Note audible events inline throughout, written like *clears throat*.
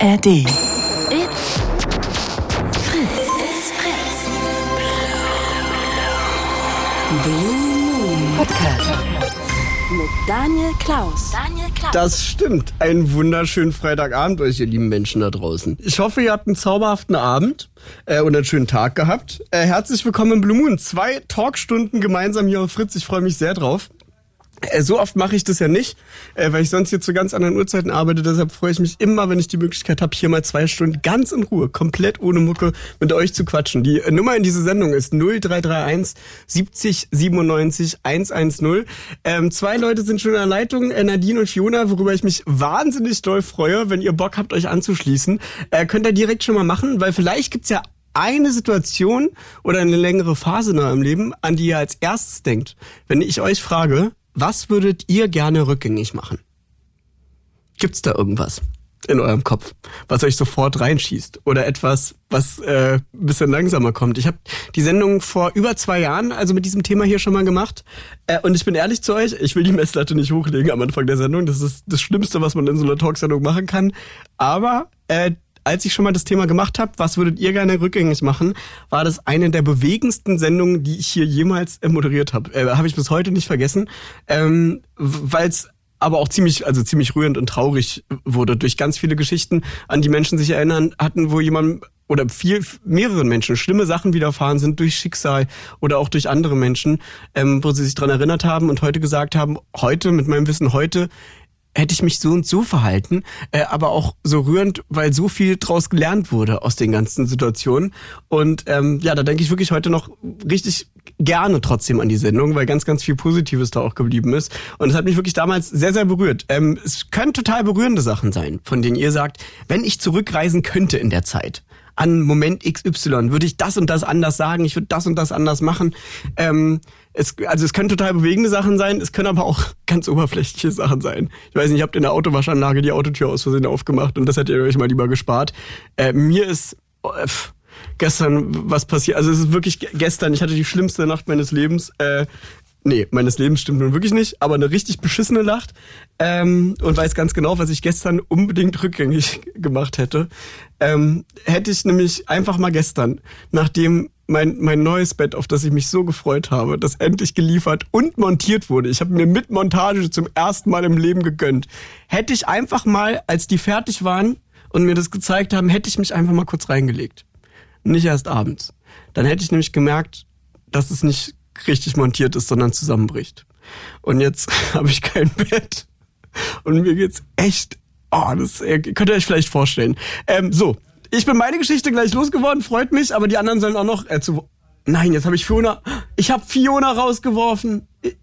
ARD. It's Fritz. It's Fritz. Blue Moon Podcast. mit Daniel Klaus. Daniel Klaus. Das stimmt. Einen wunderschönen Freitagabend euch, ihr lieben Menschen da draußen. Ich hoffe, ihr habt einen zauberhaften Abend äh, und einen schönen Tag gehabt. Äh, herzlich willkommen im Blue Moon. Zwei Talkstunden gemeinsam hier auf Fritz. Ich freue mich sehr drauf. Äh, So oft mache ich das ja nicht, äh, weil ich sonst hier zu ganz anderen Uhrzeiten arbeite. Deshalb freue ich mich immer, wenn ich die Möglichkeit habe, hier mal zwei Stunden ganz in Ruhe, komplett ohne Mucke mit euch zu quatschen. Die äh, Nummer in diese Sendung ist 0331 70 97 110. Ähm, zwei Leute sind schon in der Leitung, Nadine und Fiona, worüber ich mich wahnsinnig doll freue. Wenn ihr Bock habt, euch anzuschließen, äh, könnt ihr direkt schon mal machen, weil vielleicht gibt's ja eine Situation oder eine längere Phase in eurem Leben, an die ihr als erstes denkt. Wenn ich euch frage, was würdet ihr gerne rückgängig machen? Gibt's da irgendwas in eurem Kopf, was euch sofort reinschießt? Oder etwas, was äh, ein bisschen langsamer kommt? Ich habe die Sendung vor über zwei Jahren, also mit diesem Thema hier schon mal gemacht. Äh, und ich bin ehrlich zu euch, ich will die Messlatte nicht hochlegen am Anfang der Sendung. Das ist das Schlimmste, was man in so einer Talksendung machen kann. Aber äh, als ich schon mal das Thema gemacht habe, was würdet ihr gerne rückgängig machen, war das eine der bewegendsten Sendungen, die ich hier jemals äh, moderiert habe. Äh, habe ich bis heute nicht vergessen, ähm, weil es aber auch ziemlich, also ziemlich rührend und traurig wurde durch ganz viele Geschichten, an die Menschen sich erinnern hatten, wo jemand oder viel, mehreren Menschen schlimme Sachen widerfahren sind durch Schicksal oder auch durch andere Menschen, ähm, wo sie sich dran erinnert haben und heute gesagt haben, heute, mit meinem Wissen heute, hätte ich mich so und so verhalten, äh, aber auch so rührend, weil so viel draus gelernt wurde aus den ganzen Situationen. Und ähm, ja, da denke ich wirklich heute noch richtig gerne trotzdem an die Sendung, weil ganz, ganz viel Positives da auch geblieben ist. Und es hat mich wirklich damals sehr, sehr berührt. Ähm, es können total berührende Sachen sein, von denen ihr sagt, wenn ich zurückreisen könnte in der Zeit, an Moment XY würde ich das und das anders sagen, ich würde das und das anders machen. Ähm, es, also es können total bewegende Sachen sein, es können aber auch *laughs* ganz oberflächliche Sachen sein. Ich weiß nicht, ihr habt in der Autowaschanlage die Autotür aus Versehen aufgemacht und das hättet ihr euch mal lieber gespart. Äh, mir ist äh, pff, gestern was passiert, also es ist wirklich ge- gestern, ich hatte die schlimmste Nacht meines Lebens. Äh, Nee, meines Lebens stimmt nun wirklich nicht, aber eine richtig beschissene Nacht. Ähm, und weiß ganz genau, was ich gestern unbedingt rückgängig *laughs* gemacht hätte. Ähm, hätte ich nämlich einfach mal gestern, nachdem mein, mein neues Bett, auf das ich mich so gefreut habe, das endlich geliefert und montiert wurde. Ich habe mir mit Montage zum ersten Mal im Leben gegönnt. Hätte ich einfach mal, als die fertig waren und mir das gezeigt haben, hätte ich mich einfach mal kurz reingelegt. Nicht erst abends. Dann hätte ich nämlich gemerkt, dass es nicht richtig montiert ist, sondern zusammenbricht. Und jetzt *laughs* habe ich kein Bett. Und mir geht's echt. Oh, das äh, könnt ihr euch vielleicht vorstellen. Ähm, so, ich bin meine Geschichte gleich losgeworden, freut mich, aber die anderen sollen auch noch äh, zu. Nein, jetzt habe ich Fiona. Ich habe Fiona rausgeworfen. Ich-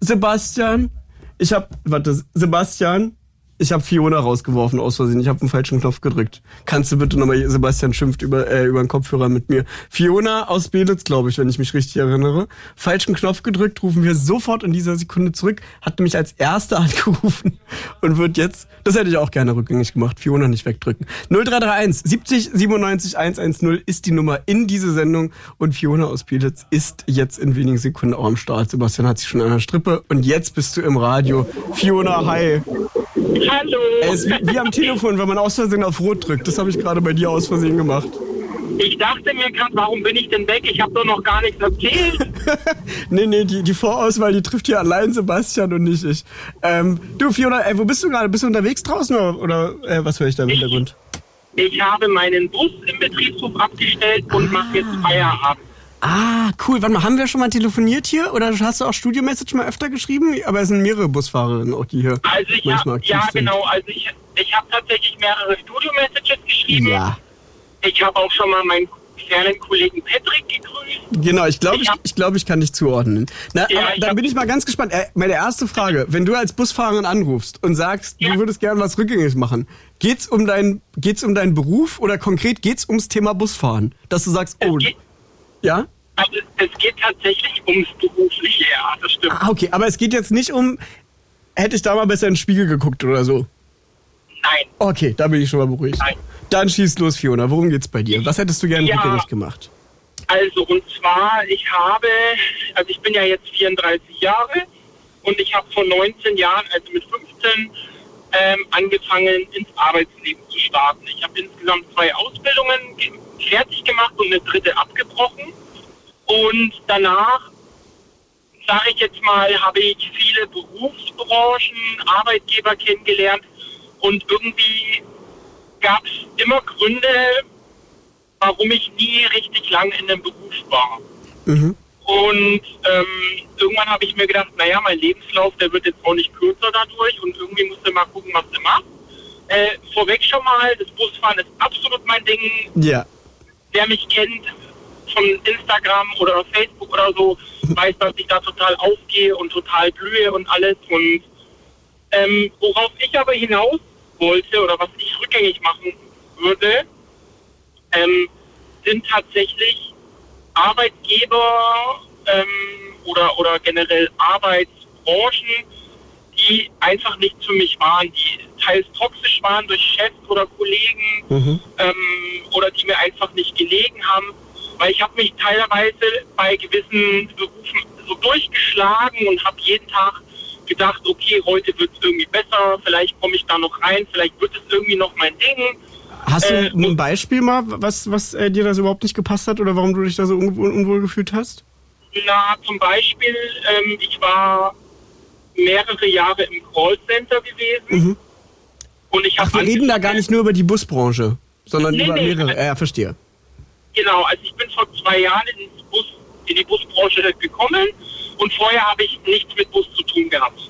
Sebastian. Ich habe, warte, Sebastian. Ich habe Fiona rausgeworfen aus Versehen. Ich habe den falschen Knopf gedrückt. Kannst du bitte nochmal, Sebastian schimpft über, äh, über den Kopfhörer mit mir. Fiona aus Belitz, glaube ich, wenn ich mich richtig erinnere. Falschen Knopf gedrückt, rufen wir sofort in dieser Sekunde zurück. Hat nämlich als Erste *laughs* angerufen und wird jetzt, das hätte ich auch gerne rückgängig gemacht, Fiona nicht wegdrücken. 0331 70 97 110 ist die Nummer in diese Sendung und Fiona aus Belitz ist jetzt in wenigen Sekunden auch am Start. Sebastian hat sich schon an der Strippe und jetzt bist du im Radio. Fiona, hi. Hallo. Ey, ist wie, wie am Telefon, wenn man aus Versehen auf Rot drückt. Das habe ich gerade bei dir aus Versehen gemacht. Ich dachte mir gerade, warum bin ich denn weg? Ich habe doch noch gar nichts erzählt. *laughs* Nee, nee, die, die Vorauswahl, die trifft hier allein Sebastian und nicht ich. Ähm, du, Fiona, ey, wo bist du gerade? Bist du unterwegs draußen oder, oder äh, was höre ich da im Hintergrund? Ich habe meinen Bus im Betriebshof abgestellt und mache jetzt Feierabend. Ah, cool. Warte mal, haben wir schon mal telefoniert hier? Oder hast du auch Studio-Message mal öfter geschrieben? Aber es sind mehrere Busfahrerinnen auch, die hier Also ich manchmal habe aktiv ja sind. genau, also ich, ich habe tatsächlich mehrere Studio-Messages geschrieben. Ja, Ich habe auch schon mal meinen fernen Kollegen Patrick gegrüßt. genau. Ich glaube, Ich ich, hab- ich, glaub, ich kann dich zuordnen. Na, Ja, dann hab- bin ich mal ganz gespannt. Äh, meine erste Frage. Wenn du als Busfahrerin anrufst und sagst, Ja. du würdest gerne was rückgängig machen, geht's um, dein, geht's um deinen Beruf oder konkret geht's ums Thema Busfahren? Dass du sagst, oh, Es geht, ja? also es geht tatsächlich ums Berufliche, ja, das stimmt. Ah, okay. Aber es geht jetzt nicht um, hätte ich da mal besser in den Spiegel geguckt oder so. Nein. Okay, da bin ich schon mal beruhigt. Nein. Dann schieß los, Fiona. Worum geht's bei dir? Was hättest du gerne Ja. rückgängig gemacht? Also und zwar, ich habe, also ich bin ja jetzt 34 Jahre und ich habe vor 19 Jahren, also mit 15, ähm, angefangen ins Arbeitsleben zu starten. Ich habe insgesamt zwei Ausbildungen fertig gemacht und eine dritte abgebrochen. Und danach, sage ich jetzt mal, habe ich viele Berufsbranchen, Arbeitgeber kennengelernt und irgendwie gab es immer Gründe, warum ich nie richtig lang in einem Beruf war. Mhm. Und ähm, irgendwann habe ich mir gedacht, naja, mein Lebenslauf, der wird jetzt auch nicht kürzer dadurch und irgendwie musst du mal gucken, was du machst. Äh, vorweg schon mal, das Busfahren ist absolut mein Ding. Ja. Wer mich kennt von Instagram oder Facebook oder so, weiß, dass ich da total aufgehe und total blühe und alles. Und ähm, worauf ich aber hinaus wollte oder was ich rückgängig machen würde, ähm, sind tatsächlich Arbeitgeber ähm, oder, oder generell Arbeitsbranchen, die einfach nicht für mich waren, die teils toxisch waren durch Chefs oder Kollegen mhm. ähm, oder die mir einfach nicht gelegen haben. Weil ich habe mich teilweise bei gewissen Berufen so durchgeschlagen und habe jeden Tag gedacht, okay, heute wird es irgendwie besser, vielleicht komme ich da noch rein, vielleicht wird es irgendwie noch mein Ding. Hast du äh, ein Beispiel mal, was, was äh, dir das überhaupt nicht gepasst hat oder warum du dich da so un unwohl gefühlt hast? Na, zum Beispiel, ähm, ich war mehrere Jahre im Callcenter gewesen. Mhm. Und ich Ach, wir reden da gar nicht nur über die Busbranche, sondern nee, über nee, mehrere. Ja, äh, verstehe. Genau, also ich bin vor zwei Jahren in, Bus, in die Busbranche gekommen und vorher habe ich nichts mit Bus zu tun gehabt.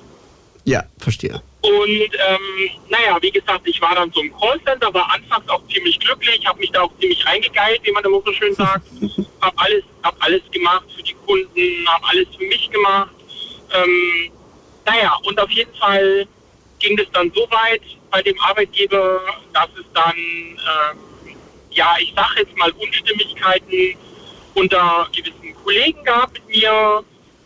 Ja, verstehe. Und ähm, naja, wie gesagt, ich war dann so im Callcenter, war anfangs auch ziemlich glücklich, habe mich da auch ziemlich reingegeilt, wie man immer so schön sagt. *laughs* habe alles, hab alles gemacht für die Kunden, habe alles für mich gemacht. Ähm, naja, und auf jeden Fall ging es dann so weit bei dem Arbeitgeber, dass es dann, ähm, ja, ich sage jetzt mal Unstimmigkeiten unter gewissen Kollegen gab mit mir.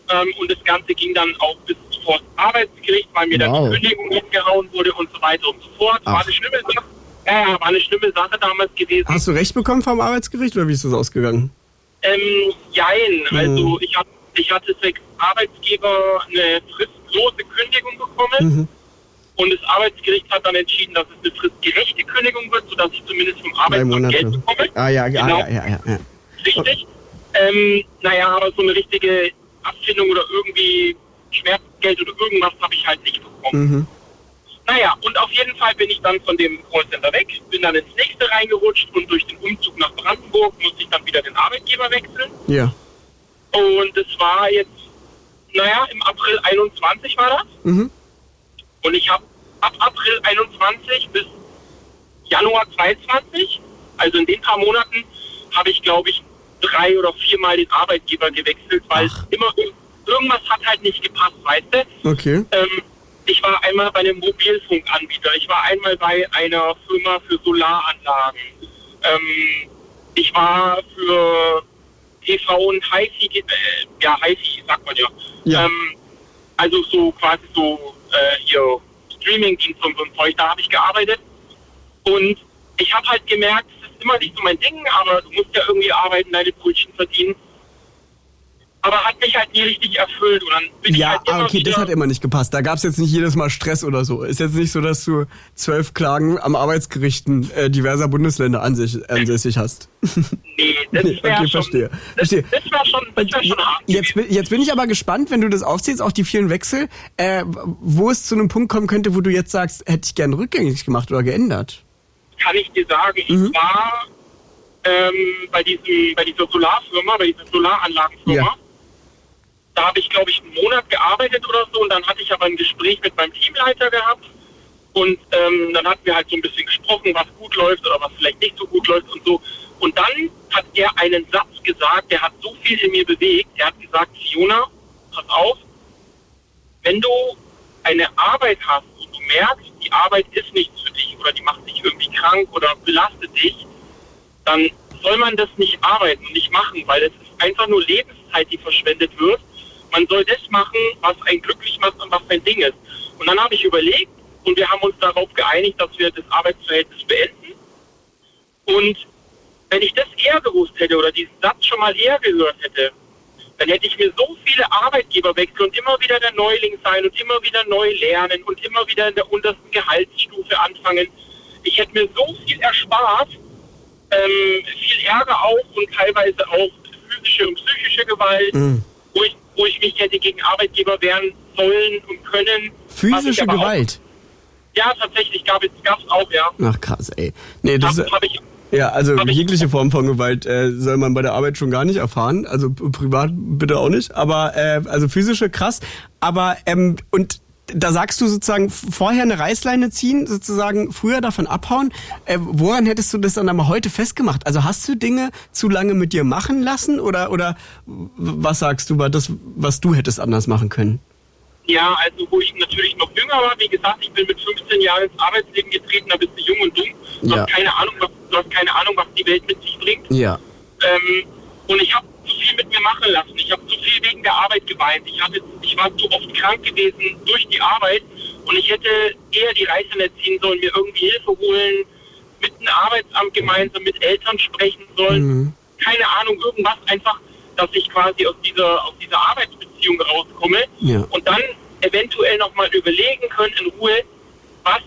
Ähm, und das Ganze ging dann auch bis vor das Arbeitsgericht, weil mir wow. dann die Kündigung hingehauen wurde und so weiter und so fort. Ach. War eine schlimme Sache. Ja, war eine schlimme Sache damals gewesen. Hast du Recht bekommen vom Arbeitsgericht oder wie ist das ausgegangen? Ähm, jein. Hm. Also ich, hab, ich hatte sechs Arbeitsgeber eine fristlose Kündigung bekommen. Mhm. Und das Arbeitsgericht hat dann entschieden, dass es eine fristgerechte Kündigung wird, sodass ich zumindest vom Arbeitsamt Geld bekomme. Ah ja, genau. ja, ja, ja, ja. Richtig. Ähm, naja, aber so eine richtige Abfindung oder irgendwie Schmerzgeld oder irgendwas habe ich halt nicht bekommen. Mhm. Naja, und auf jeden Fall bin ich dann von dem Callcenter weg, bin dann ins nächste reingerutscht und durch den Umzug nach Brandenburg musste ich dann wieder den Arbeitgeber wechseln. Ja. Und es war jetzt, naja, im April 21 war das. Mhm. Und ich habe ab April 21 bis Januar 22, also in den paar Monaten, habe ich, glaube ich, drei oder viermal den Arbeitgeber gewechselt, weil Ach. immer irgendwas hat halt nicht gepasst, weißt du? Okay. Ähm, ich war einmal bei einem Mobilfunkanbieter, ich war einmal bei einer Firma für Solaranlagen. Ähm, ich war für TV und HiFi, äh, ja, HiFi sagt man ja. ja. Ähm, also so quasi so äh, hier Streamingdienst und so ein Zeug, da habe ich gearbeitet. Und ich habe halt gemerkt, es ist immer nicht so mein Ding, aber du musst ja irgendwie arbeiten, deine Brötchen verdienen aber hat mich halt nie richtig erfüllt. Und dann bin ja, ich halt okay, das hat immer nicht gepasst. Da gab es jetzt nicht jedes Mal Stress oder so. Ist jetzt nicht so, dass du zwölf Klagen am Arbeitsgerichten äh, diverser Bundesländer ansässig, ansässig hast. Nee, das *laughs* nee, okay, schon, verstehe. Verstehe. das war schon, das war schon hart. Jetzt, jetzt bin ich aber gespannt, wenn du das aufziehst, auch die vielen Wechsel, äh, wo es zu einem Punkt kommen könnte, wo du jetzt sagst, hätte ich gerne rückgängig gemacht oder geändert. Kann ich dir sagen, ich mhm. war ähm, bei, diesem, bei dieser Solarfirma, bei dieser Solaranlagenfirma, ja da habe ich, glaube ich, einen Monat gearbeitet oder so und dann hatte ich aber ein Gespräch mit meinem Teamleiter gehabt und ähm, dann hatten wir halt so ein bisschen gesprochen, was gut läuft oder was vielleicht nicht so gut läuft und so. Und dann hat er einen Satz gesagt, der hat so viel in mir bewegt. Er hat gesagt, Fiona, pass auf, wenn du eine Arbeit hast und du merkst, die Arbeit ist nichts für dich oder die macht dich irgendwie krank oder belastet dich, dann soll man das nicht arbeiten und nicht machen, weil es ist einfach nur Lebenszeit, die verschwendet wird man soll das machen, was einen glücklich macht und was sein Ding ist. Und dann habe ich überlegt und wir haben uns darauf geeinigt, dass wir das Arbeitsverhältnis beenden. Und wenn ich das eher gewusst hätte oder diesen Satz schon mal eher gehört hätte, dann hätte ich mir so viele Arbeitgeber wechseln und immer wieder der Neuling sein und immer wieder neu lernen und immer wieder in der untersten Gehaltsstufe anfangen. ich hätte mir so viel erspart, ähm, viel Ärger auch und teilweise auch physische und psychische Gewalt, mhm. Wo, ich, wo ich mich hätte gegen Arbeitgeber wehren sollen und können. Physische Gewalt? Auch, ja, tatsächlich gab es auch, ja. Ach krass, ey. Nee, das hab, hab ich, ja, also jegliche Form von Gewalt äh, soll man bei der Arbeit schon gar nicht erfahren. Also privat bitte auch nicht. Aber äh, also physische krass. Aber ähm, und da sagst du sozusagen vorher eine Reißleine ziehen, sozusagen früher davon abhauen. Äh, woran hättest du das dann aber heute festgemacht? Also hast du Dinge zu lange mit dir machen lassen oder oder was sagst du, war das, was du hättest anders machen können? Ja, also wo ich natürlich noch jünger war, wie gesagt, ich bin mit 15 Jahren ins Arbeitsleben getreten, da bist du jung und dumm. Du, ja. hast, keine Ahnung, was, du hast keine Ahnung, was die Welt mit sich bringt. Ja. Ähm, und ich habe zu viel mit mir machen lassen. Ich habe zu viel wegen der Arbeit geweint. Ich, hatte, ich war zu oft krank gewesen durch die Arbeit und ich hätte eher die Reißleine ziehen sollen, mir irgendwie Hilfe holen, mit dem Arbeitsamt gemeinsam mit Eltern sprechen sollen. Mhm. Keine Ahnung, irgendwas einfach, dass ich quasi aus dieser, aus dieser Arbeitsbeziehung rauskomme ja. und dann eventuell nochmal überlegen können in Ruhe, was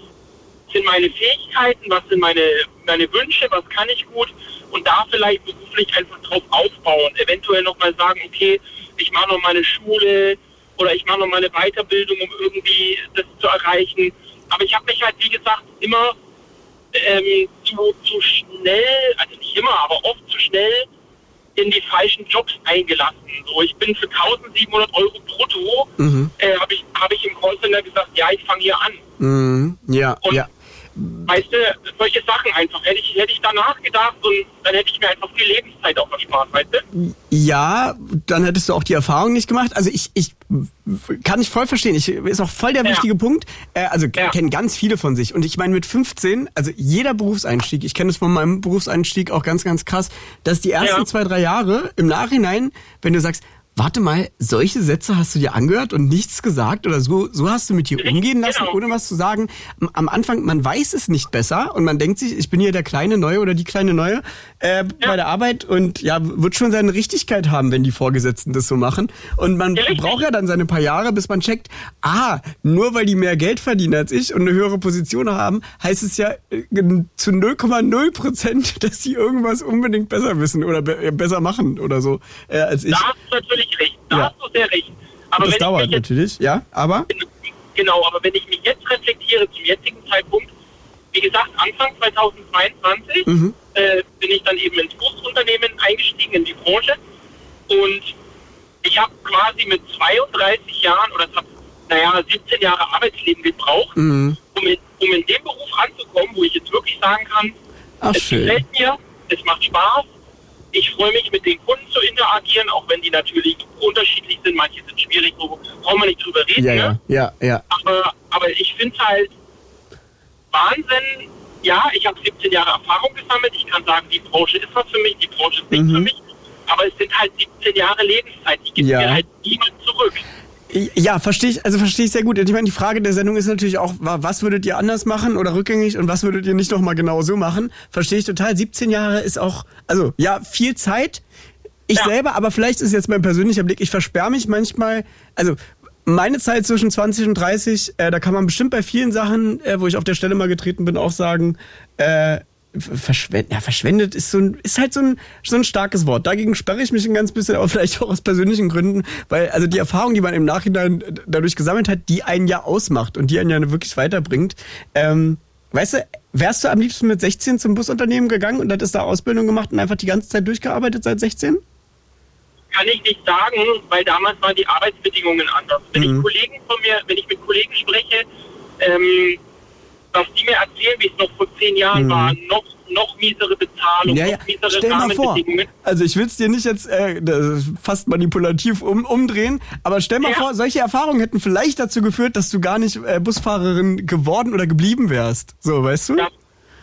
sind meine Fähigkeiten, was sind meine, meine Wünsche, was kann ich gut und da vielleicht beruflich einfach drauf aufbauen. Eventuell nochmal sagen, okay, ich mache noch meine Schule oder ich mache noch meine Weiterbildung, um irgendwie das zu erreichen. Aber ich habe mich halt, wie gesagt, immer ähm, zu, zu schnell, also nicht immer, aber oft zu schnell in die falschen Jobs eingelassen. So, ich bin für 1700 Euro brutto, mhm. äh, habe ich, hab ich im Callcenter gesagt, ja, ich fange hier an. Mhm. Ja, und, ja. Weißt du, solche Sachen einfach. Hätte ich, hätte ich danach gedacht und dann hätte ich mir einfach viel Lebenszeit auch erspart, weißt du? Ja, dann hättest du auch die Erfahrung nicht gemacht. Also ich, ich kann ich voll verstehen. Ich, ist auch voll der ja. wichtige Punkt. Äh, also ja. kennen ganz viele von sich. Und ich meine mit 15, also jeder Berufseinstieg, ich kenne es von meinem Berufseinstieg auch ganz, ganz krass, dass die ersten ja. zwei, drei Jahre im Nachhinein, wenn du sagst, warte mal, solche Sätze hast du dir angehört und nichts gesagt oder so, so hast du mit dir umgehen lassen, genau. ohne was zu sagen. Am Anfang, man weiß es nicht besser und man denkt sich, ich bin hier der kleine Neue oder die kleine Neue äh, ja. bei der Arbeit und ja, wird schon seine Richtigkeit haben, wenn die Vorgesetzten das so machen. Und man ja, braucht ja dann seine paar Jahre, bis man checkt, ah, nur weil die mehr Geld verdienen als ich und eine höhere Position haben, heißt es ja äh, zu 0,0 Prozent, *laughs* dass sie irgendwas unbedingt besser wissen oder be äh, besser machen oder so äh, als ich. Da hast du natürlich recht, da ja. hast du sehr recht. Aber das dauert jetzt, natürlich, ja, aber? Genau, aber wenn ich mich jetzt reflektiere zum jetzigen Zeitpunkt, wie gesagt, Anfang 2022 mhm. äh, bin ich dann eben ins Busunternehmen eingestiegen, in die Branche. Und ich habe quasi mit 32 Jahren oder habe, naja, 17 Jahre Arbeitsleben gebraucht, mhm. um, in, um in dem Beruf anzukommen, wo ich jetzt wirklich sagen kann, Ach, es schön. gefällt mir, es macht Spaß. Ich freue mich, mit den Kunden zu interagieren, auch wenn die natürlich unterschiedlich sind. Manche sind schwierig, wo brauchen wir nicht drüber reden. Ja, ne? ja. ja. Aber, aber ich finde es halt Wahnsinn. Ja, ich habe 17 Jahre Erfahrung gesammelt. Ich kann sagen, die Branche ist was für mich, die Branche ist nichts mhm. für mich. Aber es sind halt 17 Jahre Lebenszeit. Die gibt ja. mir halt niemand zurück. Ja, verstehe ich, also verstehe ich sehr gut. Ich meine, die Frage der Sendung ist natürlich auch, was würdet ihr anders machen oder rückgängig und was würdet ihr nicht nochmal genau so machen? Verstehe ich total. 17 Jahre ist auch, also ja, viel Zeit. Ich ja. selber, aber vielleicht ist jetzt mein persönlicher Blick, ich versperre mich manchmal, also meine Zeit zwischen 20 und 30, äh, da kann man bestimmt bei vielen Sachen, äh, wo ich auf der Stelle mal getreten bin, auch sagen, äh, verschwendet, ja, verschwendet ist so ein, ist halt so ein, so ein starkes Wort. Dagegen sperre ich mich ein ganz bisschen, aber vielleicht auch aus persönlichen Gründen, weil also die Erfahrung, die man im Nachhinein dadurch gesammelt hat, die einen ja ausmacht und die einen ja wirklich weiterbringt. Ähm, weißt du, wärst du am liebsten mit 16 zum Busunternehmen gegangen und hättest da Ausbildung gemacht und einfach die ganze Zeit durchgearbeitet seit 16? kann ich nicht sagen, weil damals waren die Arbeitsbedingungen anders. Wenn mhm. ich Kollegen von mir, wenn ich mit Kollegen spreche, ähm, was die mir erzählen, wie es noch vor zehn Jahren mhm. war, noch noch miesere Bezahlung, ja, ja. noch miesere Stell mal vor, also ich will es dir nicht jetzt äh, fast manipulativ um, umdrehen, aber stell mal ja. vor, solche Erfahrungen hätten vielleicht dazu geführt, dass du gar nicht äh, Busfahrerin geworden oder geblieben wärst. So, weißt du? Ja.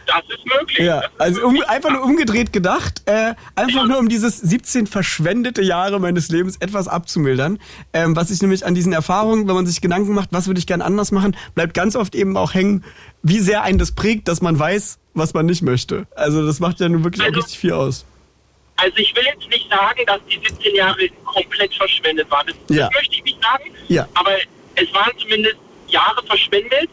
Das ist möglich. Ja, also um, einfach nur umgedreht gedacht, äh, einfach ja. nur um dieses 17 verschwendete Jahre meines Lebens etwas abzumildern. Ähm, was ich nämlich an diesen Erfahrungen, wenn man sich Gedanken macht, was würde ich gern anders machen, bleibt ganz oft eben auch hängen, wie sehr einen das prägt, dass man weiß, was man nicht möchte. Also das macht ja nun wirklich also, auch richtig viel aus. Also ich will jetzt nicht sagen, dass die 17 Jahre komplett verschwendet waren. Das, ja. das möchte ich nicht sagen. Ja. Aber es waren zumindest Jahre verschwendet,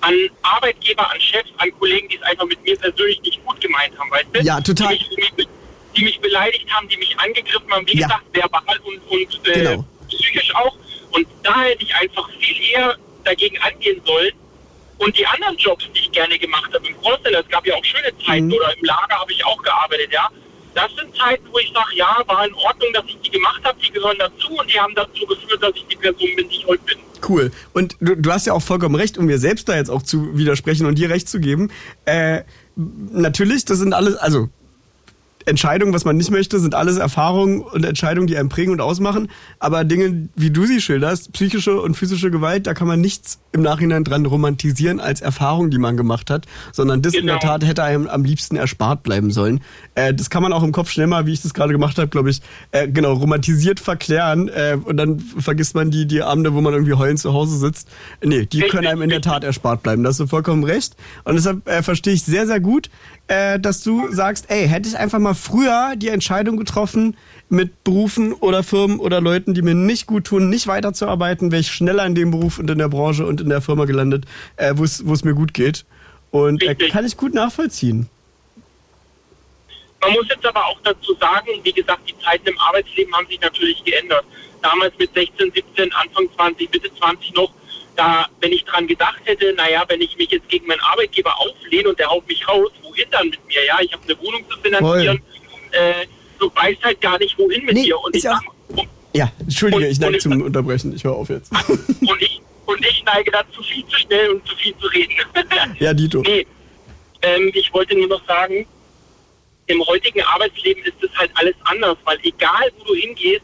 an Arbeitgeber, an Chefs, an Kollegen, die es einfach mit mir persönlich nicht gut gemeint haben, weißt du? Ja, total. Die mich, die mich beleidigt haben, die mich angegriffen haben, wie ja. gesagt, verbal und, und äh, genau. psychisch auch. Und da hätte ich einfach viel eher dagegen angehen sollen. Und die anderen Jobs, die ich gerne gemacht habe, im Callcenter, es gab ja auch schöne Zeiten, mhm. oder im Lager habe ich auch gearbeitet, ja. Das sind Zeiten, wo ich sage, ja, war in Ordnung, dass ich die gemacht habe, die gehören dazu und die haben dazu geführt, dass ich die Person bin, die ich heute bin. Cool. Und du, du hast ja auch vollkommen recht, um mir selbst da jetzt auch zu widersprechen und dir recht zu geben. Äh, natürlich, das sind alles, also Entscheidungen, was man nicht möchte, sind alles Erfahrungen und Entscheidungen, die einen prägen und ausmachen. Aber Dinge, wie du sie schilderst, psychische und physische Gewalt, da kann man nichts im Nachhinein dran romantisieren als Erfahrung, die man gemacht hat, sondern das genau. in der genau. Tat hätte einem am liebsten erspart bleiben sollen. Äh, das kann man auch im Kopf schnell mal, wie ich das gerade gemacht habe, glaube ich, äh, genau, romantisiert verklären äh, und dann vergisst man die, die Abende, wo man irgendwie heulend zu Hause sitzt. Nee, die können einem in der Tat erspart bleiben. Da hast du vollkommen recht. Und deshalb äh, verstehe ich sehr, sehr gut, äh, dass du sagst, ey, hätte ich einfach mal früher die Entscheidung getroffen, mit Berufen oder Firmen oder Leuten, die mir nicht gut tun, nicht weiterzuarbeiten, wäre ich schneller in dem Beruf und in der Branche und in der Firma gelandet, äh, wo es mir gut geht. Und äh, kann ich gut nachvollziehen. Man muss jetzt aber auch dazu sagen, wie gesagt, die Zeiten im Arbeitsleben haben sich natürlich geändert. Damals mit 16, 17, Anfang 20, Mitte 20 noch, da, wenn ich dran gedacht hätte, naja, wenn ich mich jetzt gegen meinen Arbeitgeber auflehne und der haut mich raus, wohin dann mit mir? Ja, ich habe eine Wohnung zu finanzieren. Äh, du weißt halt gar nicht, wohin mit nee, dir. Und ich sag, ja, entschuldige, und, ich neige zum Unterbrechen. Ich höre auf jetzt. *laughs* und, ich, und ich neige dazu viel zu schnell und zu viel zu reden. ja, Dito. *laughs* Nee, ähm, ich wollte nur noch sagen, im heutigen Arbeitsleben ist es halt alles anders, weil egal wo du hingehst,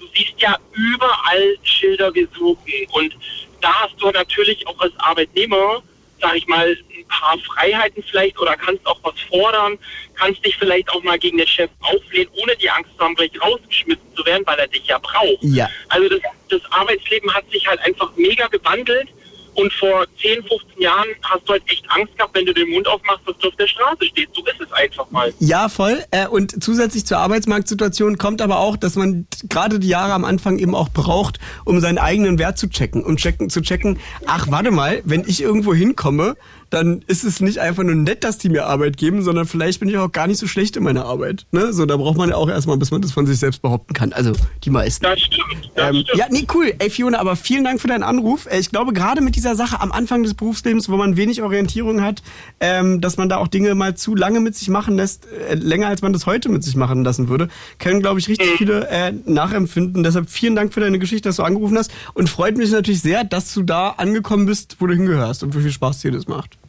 du siehst ja überall Schilder gesuchen und da hast du natürlich auch als Arbeitnehmer, sag ich mal, ein paar Freiheiten vielleicht oder kannst auch was fordern, kannst dich vielleicht auch mal gegen den Chef auflehnen, ohne die Angst zu haben, gleich rausgeschmissen zu werden, weil er dich ja braucht. Ja. Also das, das Arbeitsleben hat sich halt einfach mega gewandelt und vor 10, 15 Jahren hast du halt echt Angst gehabt, wenn du den Mund aufmachst, dass du auf der Straße stehst. So ist es einfach mal. Ja, voll. Äh, und zusätzlich zur Arbeitsmarktsituation kommt aber auch, dass man gerade die Jahre am Anfang eben auch braucht, um seinen eigenen Wert zu checken. Um checken, zu checken, ach, warte mal, wenn ich irgendwo hinkomme, dann ist es nicht einfach nur nett, dass die mir Arbeit geben, sondern vielleicht bin ich auch gar nicht so schlecht in meiner Arbeit. Ne? So, da braucht man ja auch erstmal, bis man das von sich selbst behaupten kann. Also die meisten. Das stimmt. Das ähm, stimmt. Ja, nee, cool. Ey, Fiona, aber vielen Dank für deinen Anruf. Äh, ich glaube, gerade mit dieser Sache am Anfang des Berufslebens, wo man wenig Orientierung hat, ähm, dass man da auch Dinge mal zu lange mit sich machen lässt, äh, länger als man das heute mit sich machen lassen würde, können, glaube ich, richtig mhm. viele äh, nachempfinden. Deshalb vielen Dank für deine Geschichte, dass du angerufen hast und freut mich natürlich sehr, dass du da angekommen bist, wo du hingehörst und wie viel Spaß dir das macht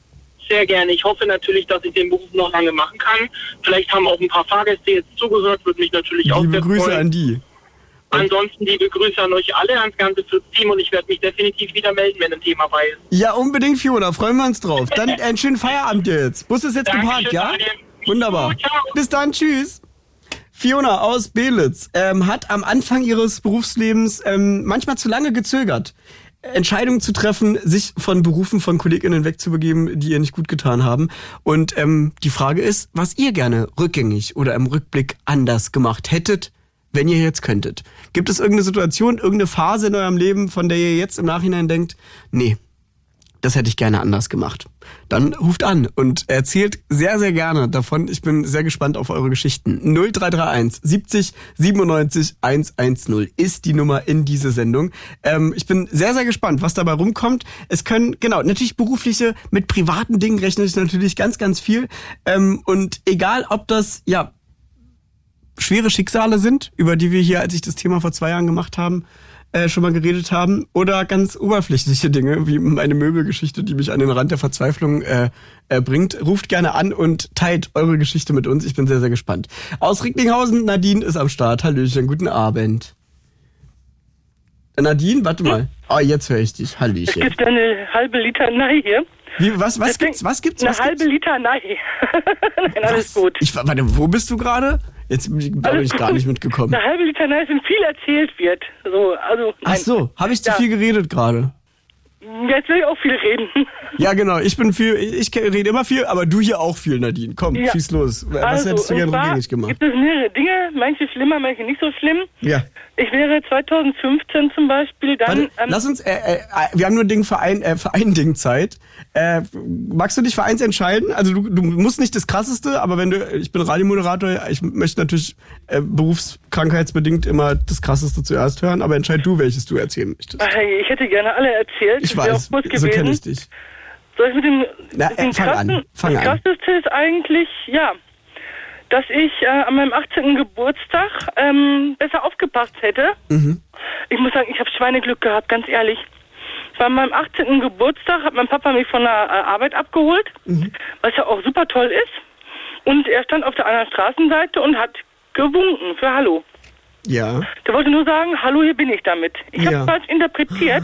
sehr gerne. Ich hoffe natürlich, dass ich den Beruf noch lange machen kann. Vielleicht haben auch ein paar Fahrgäste jetzt zugehört, würde mich natürlich auch Liebe Grüße freuen. an die. Ansonsten liebe Grüße an euch alle, ans ganze Team und ich werde mich definitiv wieder melden, wenn ein Thema bei ist. Ja, unbedingt, Fiona. Freuen wir uns drauf. Dann *laughs* einen schönen Feierabend jetzt. Bus ist jetzt Dankeschön, geparkt, ja? Wunderbar. Bis dann, tschüss. Fiona aus Belitz ähm, hat am Anfang ihres Berufslebens ähm, manchmal zu lange gezögert. Entscheidungen zu treffen, sich von Berufen von KollegInnen wegzubegeben, die ihr nicht gut getan haben. Und ähm, die Frage ist, was ihr gerne rückgängig oder im Rückblick anders gemacht hättet, wenn ihr jetzt könntet. Gibt es irgendeine Situation, irgendeine Phase in eurem Leben, von der ihr jetzt im Nachhinein denkt, nee, das hätte ich gerne anders gemacht. Dann ruft an und erzählt sehr, sehr gerne davon. Ich bin sehr gespannt auf eure Geschichten. 0331 70 97 110 ist die Nummer in diese Sendung. Ähm, ich bin sehr, sehr gespannt, was dabei rumkommt. Es können, genau, natürlich berufliche, mit privaten Dingen rechne ich natürlich ganz, ganz viel. Ähm, und egal, ob das, ja, schwere Schicksale sind, über die wir hier, als ich das Thema vor zwei Jahren gemacht haben, äh, schon mal geredet haben, oder ganz oberflächliche Dinge, wie meine Möbelgeschichte, die mich an den Rand der Verzweiflung äh, äh, bringt. Ruft gerne an und teilt eure Geschichte mit uns. Ich bin sehr, sehr gespannt. Aus Ricklinghausen, Nadine ist am Start. Hallöchen, guten Abend. Äh, Nadine, warte mal. Oh, jetzt höre ich dich. Hallöchen. Es gibt eine halbe Liter Nei hier. Wie, was, was gibt's? Was gibt's? Eine was halbe gibt's? Liter Nei. *laughs* Nein, alles gut. Ich, warte, wo bist du gerade? Jetzt bin ich gar nicht mitgekommen. Eine halbe Liter Nice, wenn viel erzählt wird. So, also, Ach so, habe ich zu ja. viel geredet gerade? Jetzt will ich auch viel reden. *laughs* Ja, genau. Ich bin viel, ich rede immer viel, aber du hier auch viel, Nadine. Komm, ja. schieß los. Was also, hättest du gerne rückgängig gemacht? Gibt es mehrere Dinge, manche schlimmer, manche nicht so schlimm. Ja. Ich wäre 2015 zum Beispiel dann. Warte, ähm, lass uns, äh, äh, wir haben nur Ding für ein, äh, für ein *laughs* Ding Zeit. Äh, magst du dich für eins entscheiden? Also du, du musst nicht das krasseste, aber wenn du, ich bin Radiomoderator, ich möchte natürlich äh, berufskrankheitsbedingt immer das krasseste zuerst hören, aber entscheid du, welches du erzählen möchtest. hey, ich hätte gerne alle erzählt. Ich weiß, so kenne ich dich. Soll ich mit dem, Na, mit dem äh, fang an, fang das an. krasseste ist eigentlich, ja, dass ich äh, an meinem 18. Geburtstag ähm, besser aufgepasst hätte. Mhm. Ich muss sagen, ich habe Schweineglück gehabt, ganz ehrlich. An meinem 18. Geburtstag, hat mein Papa mich von der äh, Arbeit abgeholt, Mhm. was ja auch super toll ist. Und er stand auf der anderen Straßenseite und hat gewunken für Hallo. Ja. Der wollte nur sagen, hallo, hier bin ich damit. Ich Ja. habe falsch interpretiert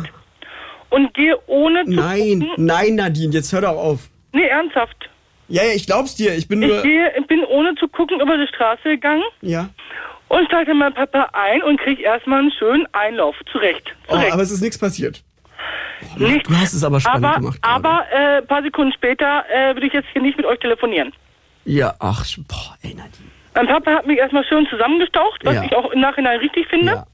und gehe ohne zu Nein, gucken. nein, Nadine, jetzt hör doch auf. Nee, ernsthaft. Ja, ja, ich glaub's dir. Ich bin Ich nur. gehe, ich bin ohne zu gucken über die Straße gegangen Ja. und steigte mein Papa ein und krieg erstmal einen schönen Einlauf. Zurecht. Oh, Zurecht. aber es ist nichts passiert. Nicht, Du hast es aber spannend aber, gemacht. gerade. aber äh, ein paar Sekunden später äh, würde ich jetzt hier nicht mit euch telefonieren. Ja, ach, boah, ey, Nadine. Mein Papa hat mich erstmal schön zusammengestaucht, was Ja. ich auch im Nachhinein richtig finde. Ja.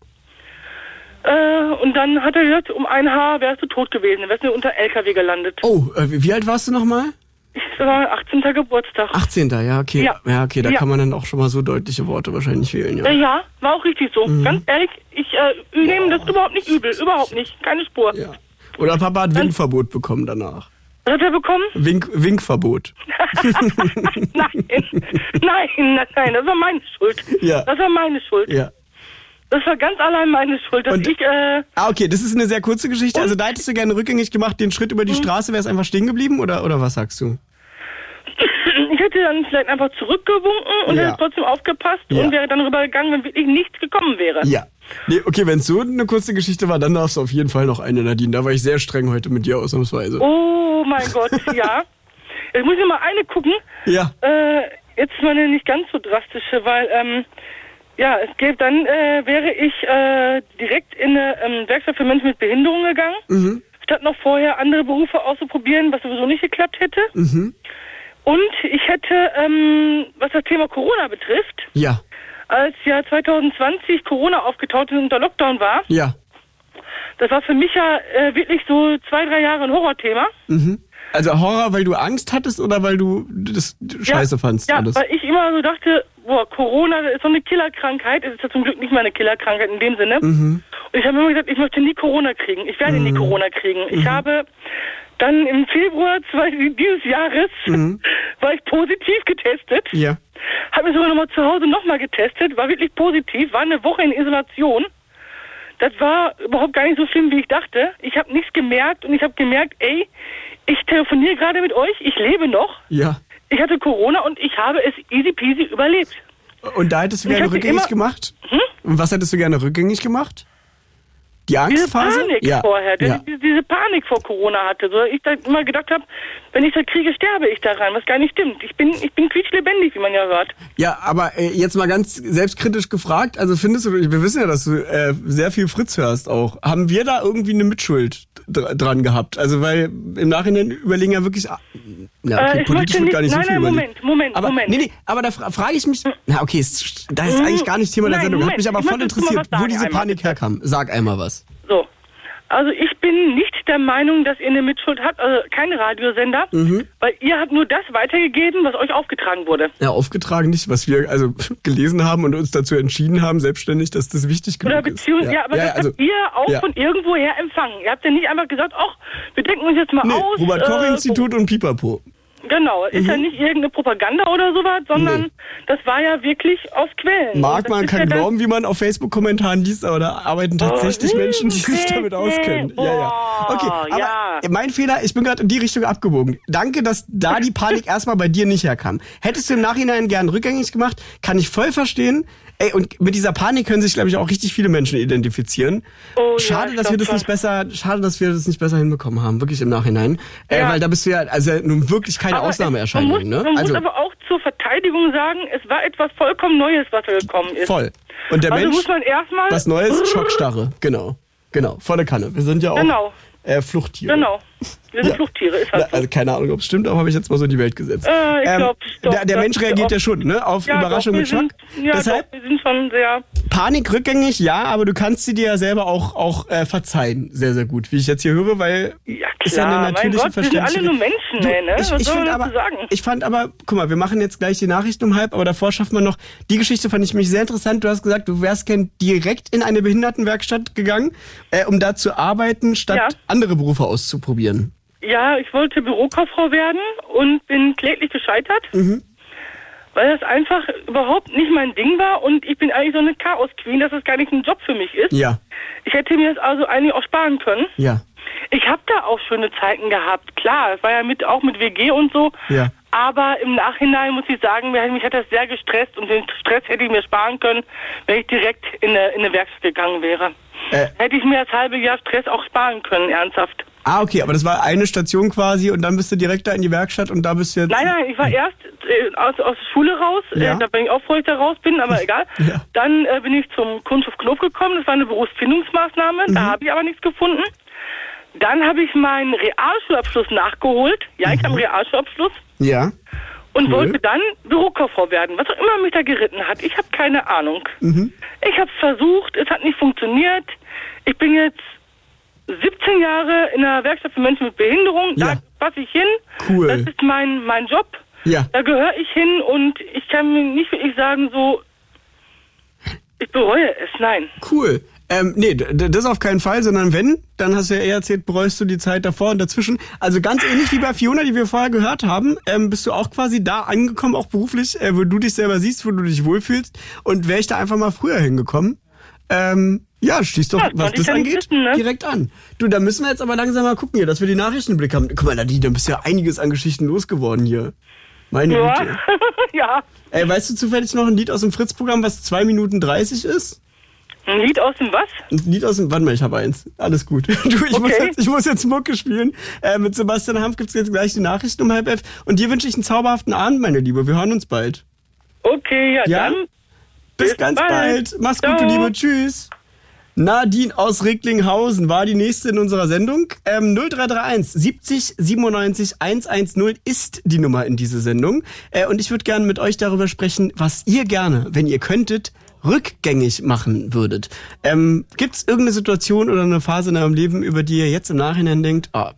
Äh, und dann hat er gesagt, um ein Haar wärst du tot gewesen, wärst du unter LKW gelandet. Oh, äh, wie alt warst du nochmal? Ich war 18. Geburtstag. 18. Ja, okay. Ja. Ja, okay, da Ja. kann man dann auch schon mal so deutliche Worte wahrscheinlich wählen, ja. Äh, ja, war auch richtig so. Mhm. Ganz ehrlich, ich äh, nehme das überhaupt nicht übel. Überhaupt nicht. Keine Spur. ja. Oder Papa hat Winkverbot bekommen danach. Was hat er bekommen? Wink, Winkverbot. *laughs* nein, nein, nein, nein, das war meine Schuld. Ja. Das war meine Schuld. Ja. Das war ganz allein meine Schuld, dass Und- ich, äh, Ah, okay, das ist eine sehr kurze Geschichte. Also da hättest du gerne rückgängig gemacht, den Schritt über die Straße wäre es einfach stehen geblieben oder, oder was sagst du? *laughs* ich hätte dann vielleicht einfach zurückgewunken und Ja. hätte trotzdem aufgepasst Ja. und wäre dann rübergegangen, wenn wirklich nichts gekommen wäre. Ja. Nee, okay, wenn es so eine kurze Geschichte war, dann darfst du auf jeden Fall noch eine, Nadine. Da war ich sehr streng heute mit dir ausnahmsweise. Oh mein Gott, *laughs* ja. Jetzt muss ich mal eine gucken. Ja. Äh, jetzt meine nicht ganz so drastische, weil, ähm, ja, es gäbe, dann äh, wäre ich äh, direkt in eine ähm, Werkstatt für Menschen mit Behinderung gegangen, Mhm. statt noch vorher andere Berufe auszuprobieren, was sowieso nicht geklappt hätte. Mhm. Und ich hätte, ähm, was das Thema Corona betrifft, Ja. als ja 2020 Corona aufgetaucht ist und der Lockdown war, Ja. das war für mich ja äh, wirklich so zwei, drei Jahre ein Horrorthema. Mhm. Also Horror, weil du Angst hattest oder weil du das scheiße fandst Ja, alles? weil ich immer so dachte, boah, Corona ist so eine Killerkrankheit. Es ist ja zum Glück nicht mal eine Killerkrankheit in dem Sinne. Mhm. Und ich habe immer gesagt, ich möchte nie Corona kriegen. Ich werde nie Corona kriegen. Ich habe dann im Februar dieses Jahres *laughs* war ich positiv getestet. Ja. Habe mich sogar nochmal zu Hause nochmal getestet, war wirklich positiv, war eine Woche in Isolation. Das war überhaupt gar nicht so schlimm, wie ich dachte. Ich habe nichts gemerkt und ich habe gemerkt, ey, ich telefoniere gerade mit euch, ich lebe noch. Ja. Ich hatte Corona und ich habe es easy peasy überlebt. Und da hättest du gerne rückgängig gemacht? Hm? Und was hättest du gerne rückgängig gemacht? Die Diese Angstphase? Panik ja. vorher, Ja. ich diese, diese Panik vor Corona hatte. So, ich da immer gedacht habe, wenn ich das kriege, sterbe ich daran, was gar nicht stimmt. Ich bin, ich bin quietschlebendig, wie man ja hört. ja, aber äh, jetzt mal ganz selbstkritisch gefragt, also findest du, wir wissen ja, dass du äh, sehr viel Fritz hörst auch. Haben wir da irgendwie eine Mitschuld dr dran gehabt? Also weil im Nachhinein überlegen ja wirklich, ja, okay, Äh, ich politisch wird gar nicht nicht- so viel nein, nein. Moment, Moment, aber, Moment. Nee, nee, aber da fra frage ich mich, na okay, es, das ist eigentlich gar nicht Thema der Nein, Sendung, hat mich aber voll interessiert, wo diese einmal, Panik herkam. Sag einmal was. So. Also ich bin nicht der Meinung, dass ihr eine Mitschuld habt, also kein Radiosender, Mhm. weil ihr habt nur das weitergegeben, was euch aufgetragen wurde. Ja, aufgetragen nicht, was wir also *laughs* gelesen haben und uns dazu entschieden haben, selbstständig, dass das wichtig genug Oder ist. beziehungsweise, ja, aber das also, habt ihr auch ja. von irgendwoher empfangen. Ihr habt ja nicht einfach gesagt, ach, wir denken uns jetzt mal Nee, aus. Robert-Koch-Institut und Pipapo. Genau, ist ja nicht irgendeine Propaganda oder sowas, sondern Nee. das war ja wirklich aus Quellen. Mag man kann ja glauben, wie man auf Facebook-Kommentaren liest, aber da arbeiten tatsächlich Oh, Menschen, die sich damit auskennen. nee, ja, ja. boah, Okay, aber ja. mein Fehler, ich bin gerade in die Richtung abgebogen. Danke, dass da die Panik *laughs* erstmal bei dir nicht herkam. Hättest du im Nachhinein gern rückgängig gemacht, kann ich voll verstehen. Ey, und mit dieser Panik können sich, glaube ich, auch richtig viele Menschen identifizieren. Oh, ja, schade, ich dass wir das nicht besser, schade, dass wir das nicht besser hinbekommen haben, wirklich im Nachhinein. Äh, Ja. weil da bist du ja, also nun wirklich keine Aber Ausnahmeerscheinung, man muss, ne? Man Also muss aber auch zur Verteidigung sagen, es war etwas vollkommen Neues, was da gekommen ist. voll. Und der Also Mensch, muss man erstmal. was Neues, Schockstarre, genau. Genau, volle Kanne. Wir sind ja auch Genau. äh, Fluchttiere. Genau. Wir sind Ja. Fluchttiere, ist halt so. also keine Ahnung, ob es stimmt, aber habe ich jetzt mal so in die Welt gesetzt. Äh, ich glaub, doch, der der Mensch reagiert ja schon, ne? Auf Ja, Überraschung doch, und wir Schock. sind, ja, Deshalb doch, wir sind schon sehr. Panik rückgängig, ja, aber du kannst sie dir ja selber auch, auch äh, verzeihen. Sehr, sehr gut, wie ich jetzt hier höre, weil Ja, ist ja eine klar. natürliche mein Gott, wir sind alle nur Menschen, Du, ey, ne? Ich, Was ich, soll find man aber, sagen? ich fand aber, guck mal, wir machen jetzt gleich die Nachrichten um halb, aber davor schaffen wir noch, die Geschichte fand ich mich sehr interessant. Du hast gesagt, du wärst gern direkt in eine Behindertenwerkstatt gegangen, äh, um da zu arbeiten, statt Ja. andere Berufe auszuprobieren. Ja, ich wollte Bürokauffrau werden und bin kläglich gescheitert, Mhm. weil das einfach überhaupt nicht mein Ding war und ich bin eigentlich so eine Chaos-Queen, dass es gar nicht ein Job für mich ist. Ja, Ich hätte mir das also eigentlich auch sparen können. ja, Ich habe da auch schöne Zeiten gehabt, klar, es war ja mit, auch mit WG und so. ja. Aber im Nachhinein muss ich sagen, mich hat das sehr gestresst und den Stress hätte ich mir sparen können, wenn ich direkt in eine, in eine Werkstatt gegangen wäre. Äh. Hätte ich mir das halbe Jahr Stress auch sparen können, ernsthaft. Ah, okay, aber das war eine Station quasi und dann bist du direkt da in die Werkstatt und da bist du jetzt. Nein, nein, ich war erst äh, aus, aus der Schule raus. Ja. Äh, da bin ich auch froh, dass ich da raus bin, aber *laughs* egal. Ja. Dann äh, bin ich zum Kunsthof Knof gekommen. Das war eine Berufsfindungsmaßnahme. Mhm. Da habe ich aber nichts gefunden. Dann habe ich meinen Realschulabschluss nachgeholt. Ja, ich habe einen Realschulabschluss. Ja. Und Mhm. Cool. wollte dann Bürokauffrau werden. Was auch immer mich da geritten hat. Ich habe keine Ahnung. Mhm. Ich habe es versucht. Es hat nicht funktioniert. Ich bin jetzt 17 Jahre in einer Werkstatt für Menschen mit Behinderung. Ja. Da passe ich hin. Cool. Das ist mein, mein Job. Ja. Da gehöre ich hin und ich kann mir nicht wirklich sagen, so, ich bereue es. Nein. Cool. Ähm, nee, das auf keinen Fall, sondern wenn, dann hast du ja eher erzählt, bereust du die Zeit davor und dazwischen. Also ganz ähnlich wie bei Fiona, die wir vorher gehört haben, ähm, bist du auch quasi da angekommen, auch beruflich, äh, wo du dich selber siehst, wo du dich wohlfühlst. Und wäre ich da einfach mal früher hingekommen, ähm, ja, schließt doch, Ja, was das angeht, wissen, ne? direkt an. Du, da müssen wir jetzt aber langsam mal gucken hier, dass wir die Nachrichtenblick haben. Guck mal, Nadine, da bist ja einiges an Geschichten losgeworden hier. Meine Ja. Güte. *laughs* ja. Ey, weißt du zufällig noch ein Lied aus dem Fritz-Programm, was 2 Minuten 30 ist? Ein Lied aus dem was? Ein Lied aus dem. Warte mal, ich habe eins. Alles gut. *laughs* Du, ich, muss Okay. jetzt, ich muss jetzt Mucke spielen. Äh, mit Sebastian Hanf gibt's jetzt gleich die Nachrichten um halb elf. Und dir wünsche ich einen zauberhaften Abend, meine Liebe. Wir hören uns bald. Okay, ja, Ja? dann. Bis, Bis ganz bald. bald. Mach's gut, du Ciao. Liebe. Tschüss. Nadine aus Recklinghausen war die nächste in unserer Sendung. Ähm, 0331 70 97 110 ist die Nummer in diese Sendung. Äh, und ich würde gerne mit euch darüber sprechen, was ihr gerne, wenn ihr könntet, rückgängig machen würdet. Ähm, Gibt es irgendeine Situation oder eine Phase in eurem Leben, über die ihr jetzt im Nachhinein denkt, ah,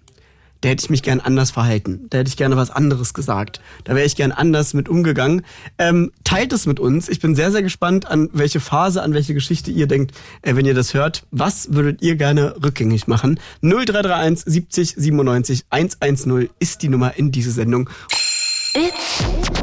da hätte ich mich gern anders verhalten. Da hätte ich gerne was anderes gesagt. Da wäre ich gern anders mit umgegangen. Ähm, teilt es mit uns. Ich bin sehr, sehr gespannt, an welche Phase, an welche Geschichte ihr denkt, äh, wenn ihr das hört. Was würdet ihr gerne rückgängig machen? 0331 70 97 110 ist die Nummer in diese Sendung. It's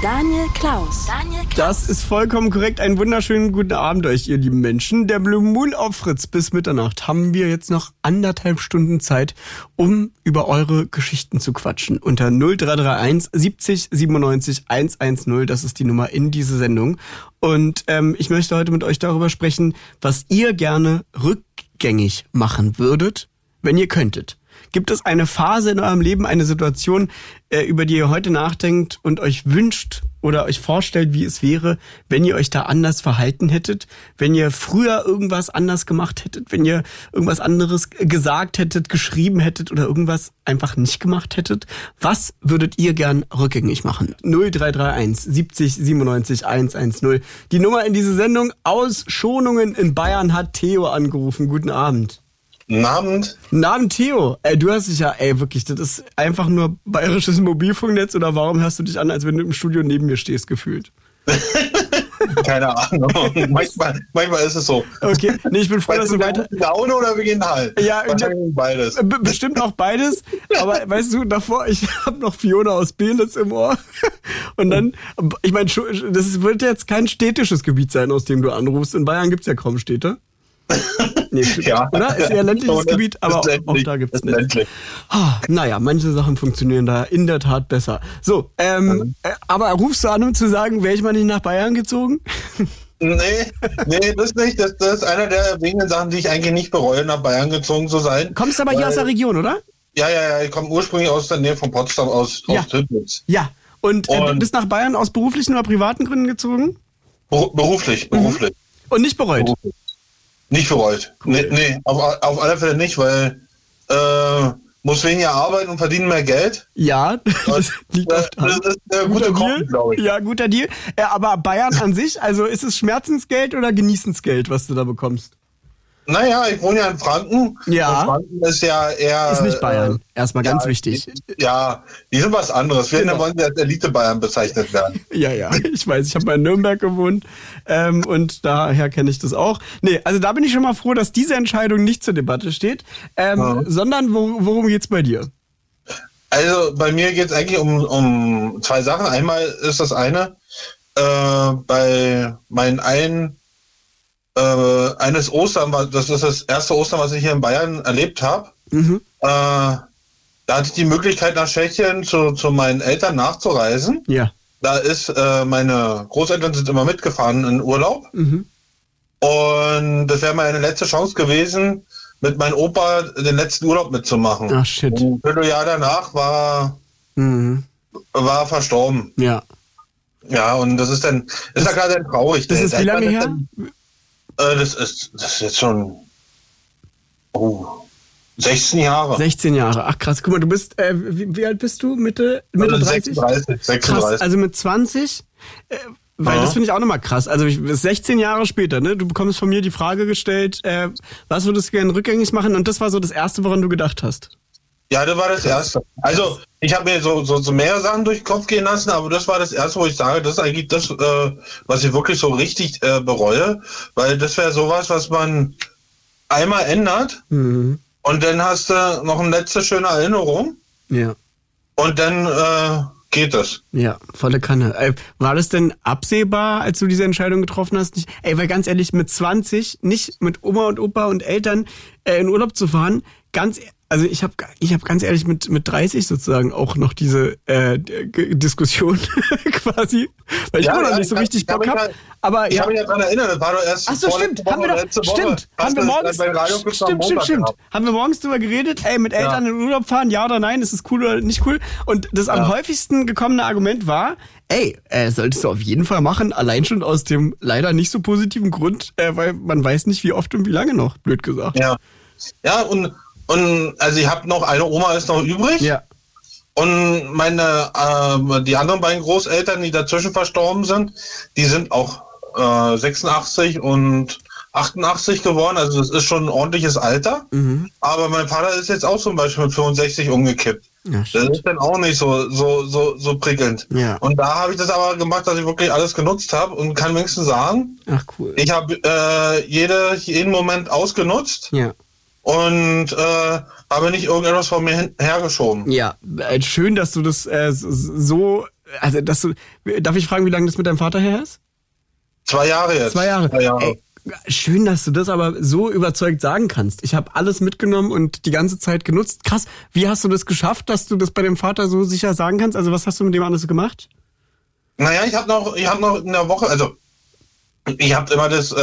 Daniel Klaus. Daniel Klaus. Das ist vollkommen korrekt. Einen wunderschönen guten Abend euch, ihr lieben Menschen. Der Blue Moon auf Fritz bis Mitternacht haben wir jetzt noch anderthalb Stunden Zeit, um über eure Geschichten zu quatschen. Unter 0331 70 97 110, das ist die Nummer in diese Sendung. Und ähm, ich möchte heute mit euch darüber sprechen, was ihr gerne rückgängig machen würdet, wenn ihr könntet. Gibt es eine Phase in eurem Leben, eine Situation, äh, über die ihr heute nachdenkt und euch wünscht oder euch vorstellt, wie es wäre, wenn ihr euch da anders verhalten hättet, wenn ihr früher irgendwas anders gemacht hättet, wenn ihr irgendwas anderes gesagt hättet, geschrieben hättet oder irgendwas einfach nicht gemacht hättet? Was würdet ihr gern rückgängig machen? 0331 70 97 110. Die Nummer in diese Sendung aus Schonungen in Bayern hat Theo angerufen. Guten Abend. Guten Abend. Guten Abend, Theo. Ey, du hast dich ja, ey, wirklich, das ist einfach nur bayerisches Mobilfunknetz oder warum hörst du dich an, als wenn du im Studio neben mir stehst, gefühlt? *laughs* Keine Ahnung. *laughs* manchmal, manchmal ist es so. Okay, nee, ich bin froh, dass Weißt du du, weiter. Laune oder wegen halt? Ja, beides. Bestimmt auch beides, aber weißt du, davor, ich *laughs* habe noch Fiona aus Belitz im Ohr. Und dann, ich meine, das wird jetzt kein städtisches Gebiet sein, aus dem du anrufst. In Bayern gibt's ja kaum Städte. Nee, Ja. oder? Ist eher ländliches Oder? Gebiet, aber auch, Ist auch ländlich. da gibt's Ist nicht. ländlich. Ah, naja, manche Sachen funktionieren da in der Tat besser. So, ähm, äh, aber rufst du an, um zu sagen, wäre ich mal nicht nach Bayern gezogen? *laughs* Nee, nee, das nicht. Das, das ist einer der wenigen Sachen, die ich eigentlich nicht bereue, nach Bayern gezogen zu sein. Kommst aber hier Weil- aus der Region, oder? Ja, ja, ja. Ich komme ursprünglich aus der Nähe von Potsdam, aus, Ja. aus. Ja. Und, äh, du Und- bist nach Bayern aus beruflichen oder privaten Gründen gezogen? Beru- Beruflich, beruflich. Und nicht bereut? beruflich. Nicht bereut. Nee, nee auf, auf alle Fälle nicht, weil äh, muss weniger arbeiten und verdienen mehr Geld. Ja, *laughs* das liegt Das, das ist gute Guter Kombi, Deal. glaube ich. Ja, guter Deal. Äh, aber Bayern an sich, also ist es Schmerzensgeld oder Genießensgeld, was du da bekommst? Naja, ich wohne ja in Franken. Ja. Und Franken ist ja eher. Ist nicht Bayern. Erstmal ja, ganz wichtig. Die, ja, die sind was anderes. Wir Genau. wollen ja als Elite Bayern bezeichnet werden. *laughs* Ja, ja, ich weiß, ich habe mal in Nürnberg gewohnt ähm, und daher kenne ich das auch. Nee, also da bin ich schon mal froh, dass diese Entscheidung nicht zur Debatte steht, ähm, Ja. sondern wo, worum geht's bei dir? Also bei mir geht es eigentlich um, um zwei Sachen. Einmal ist das eine, äh, bei meinen einen äh, eines Ostern, war- das ist das erste Ostern, was ich hier in Bayern erlebt habe. Mhm. Äh, da hatte ich die Möglichkeit, nach Tschechien zu, zu meinen Eltern nachzureisen. Ja. Da ist, äh, meine Großeltern sind immer mitgefahren in Urlaub. Mhm. Und das wäre meine letzte Chance gewesen, mit meinem Opa den letzten Urlaub mitzumachen. Ach shit. Und ein Vierteljahr danach war, Mhm. war verstorben. Ja. Ja, und das ist dann, ist ja gerade dann traurig. Das Der- ist wie lange her? dann- Äh, das ist, das ist jetzt schon, oh, 16 Jahre. 16 Jahre. Ach krass. Guck mal, du bist, äh, wie, wie alt bist du? Mitte, Mitte 30? 36, 36. Krass, also mit 20? Äh, weil Ja. das finde ich auch nochmal krass. Also ich, 16 Jahre später, ne? Du bekommst von mir die Frage gestellt, äh, was würdest du gerne rückgängig machen? Und das war so das Erste, woran du gedacht hast. Ja, das war das Erste. Also, ich habe mir so, so, so mehrere Sachen durch den Kopf gehen lassen, aber das war das Erste, wo ich sage, das ist eigentlich das, äh, was ich wirklich so richtig äh, bereue, weil das wäre sowas, was man einmal ändert Mhm. und dann hast du noch eine letzte schöne Erinnerung Ja. und dann äh, geht es. Ja, volle Kanne. Äh, war das denn absehbar, als du diese Entscheidung getroffen hast? Nicht, ey, weil ganz ehrlich, mit 20 nicht mit Oma und Opa und Eltern äh, in Urlaub zu fahren, ganz, also ich habe ich hab ganz ehrlich mit, mit 30 sozusagen auch noch diese äh, Diskussion *laughs* quasi, weil ich Ja, immer noch ja, nicht so ich richtig Bock ich hab hab. mich Aber Ich ja. habe mich daran erinnert, das war doch erst Ach so, stimmt. Haben wir Woche, doch, Woche. stimmt. Haben wir morgens, am stimmt, stimmt, Montag stimmt. Haben wir morgens drüber geredet, ey, mit Eltern in Urlaub fahren, ja oder nein, ist es cool oder nicht cool? Und das am häufigsten gekommene Argument war, ey, äh, solltest du auf jeden Fall machen, allein schon aus dem leider nicht so positiven Grund, äh, weil man weiß nicht, wie oft und wie lange noch, blöd gesagt. Ja. Ja, und, und also ich habe noch, eine Oma ist noch übrig. Ja. Und meine, äh, die anderen beiden Großeltern, die dazwischen verstorben sind, die sind auch äh, 86 und 88 geworden. Also das ist schon ein ordentliches Alter. Mhm. Aber mein Vater ist jetzt auch zum Beispiel mit 65 umgekippt. Ja, Das ist dann auch nicht so, so, so, so prickelnd. Ja. Und da habe ich das aber gemacht, dass ich wirklich alles genutzt habe und kann wenigstens sagen, Ach cool. ich habe äh, jede, jeden Moment ausgenutzt Ja. Und äh, habe nicht irgendetwas von mir hergeschoben. Ja, äh, schön, dass du das äh, so- so, also dass du, darf ich fragen, wie lange das mit deinem Vater her ist? Zwei Jahre jetzt. Zwei Jahre. Zwei Jahre. Ey, schön, dass du das aber so überzeugt sagen kannst. Ich habe alles mitgenommen und die ganze Zeit genutzt. Krass. Wie hast du das geschafft, dass du das bei dem Vater so sicher sagen kannst? Also was hast du mit dem alles gemacht? Naja, ich habe noch, ich habe noch in der Woche, also ich habe immer das äh,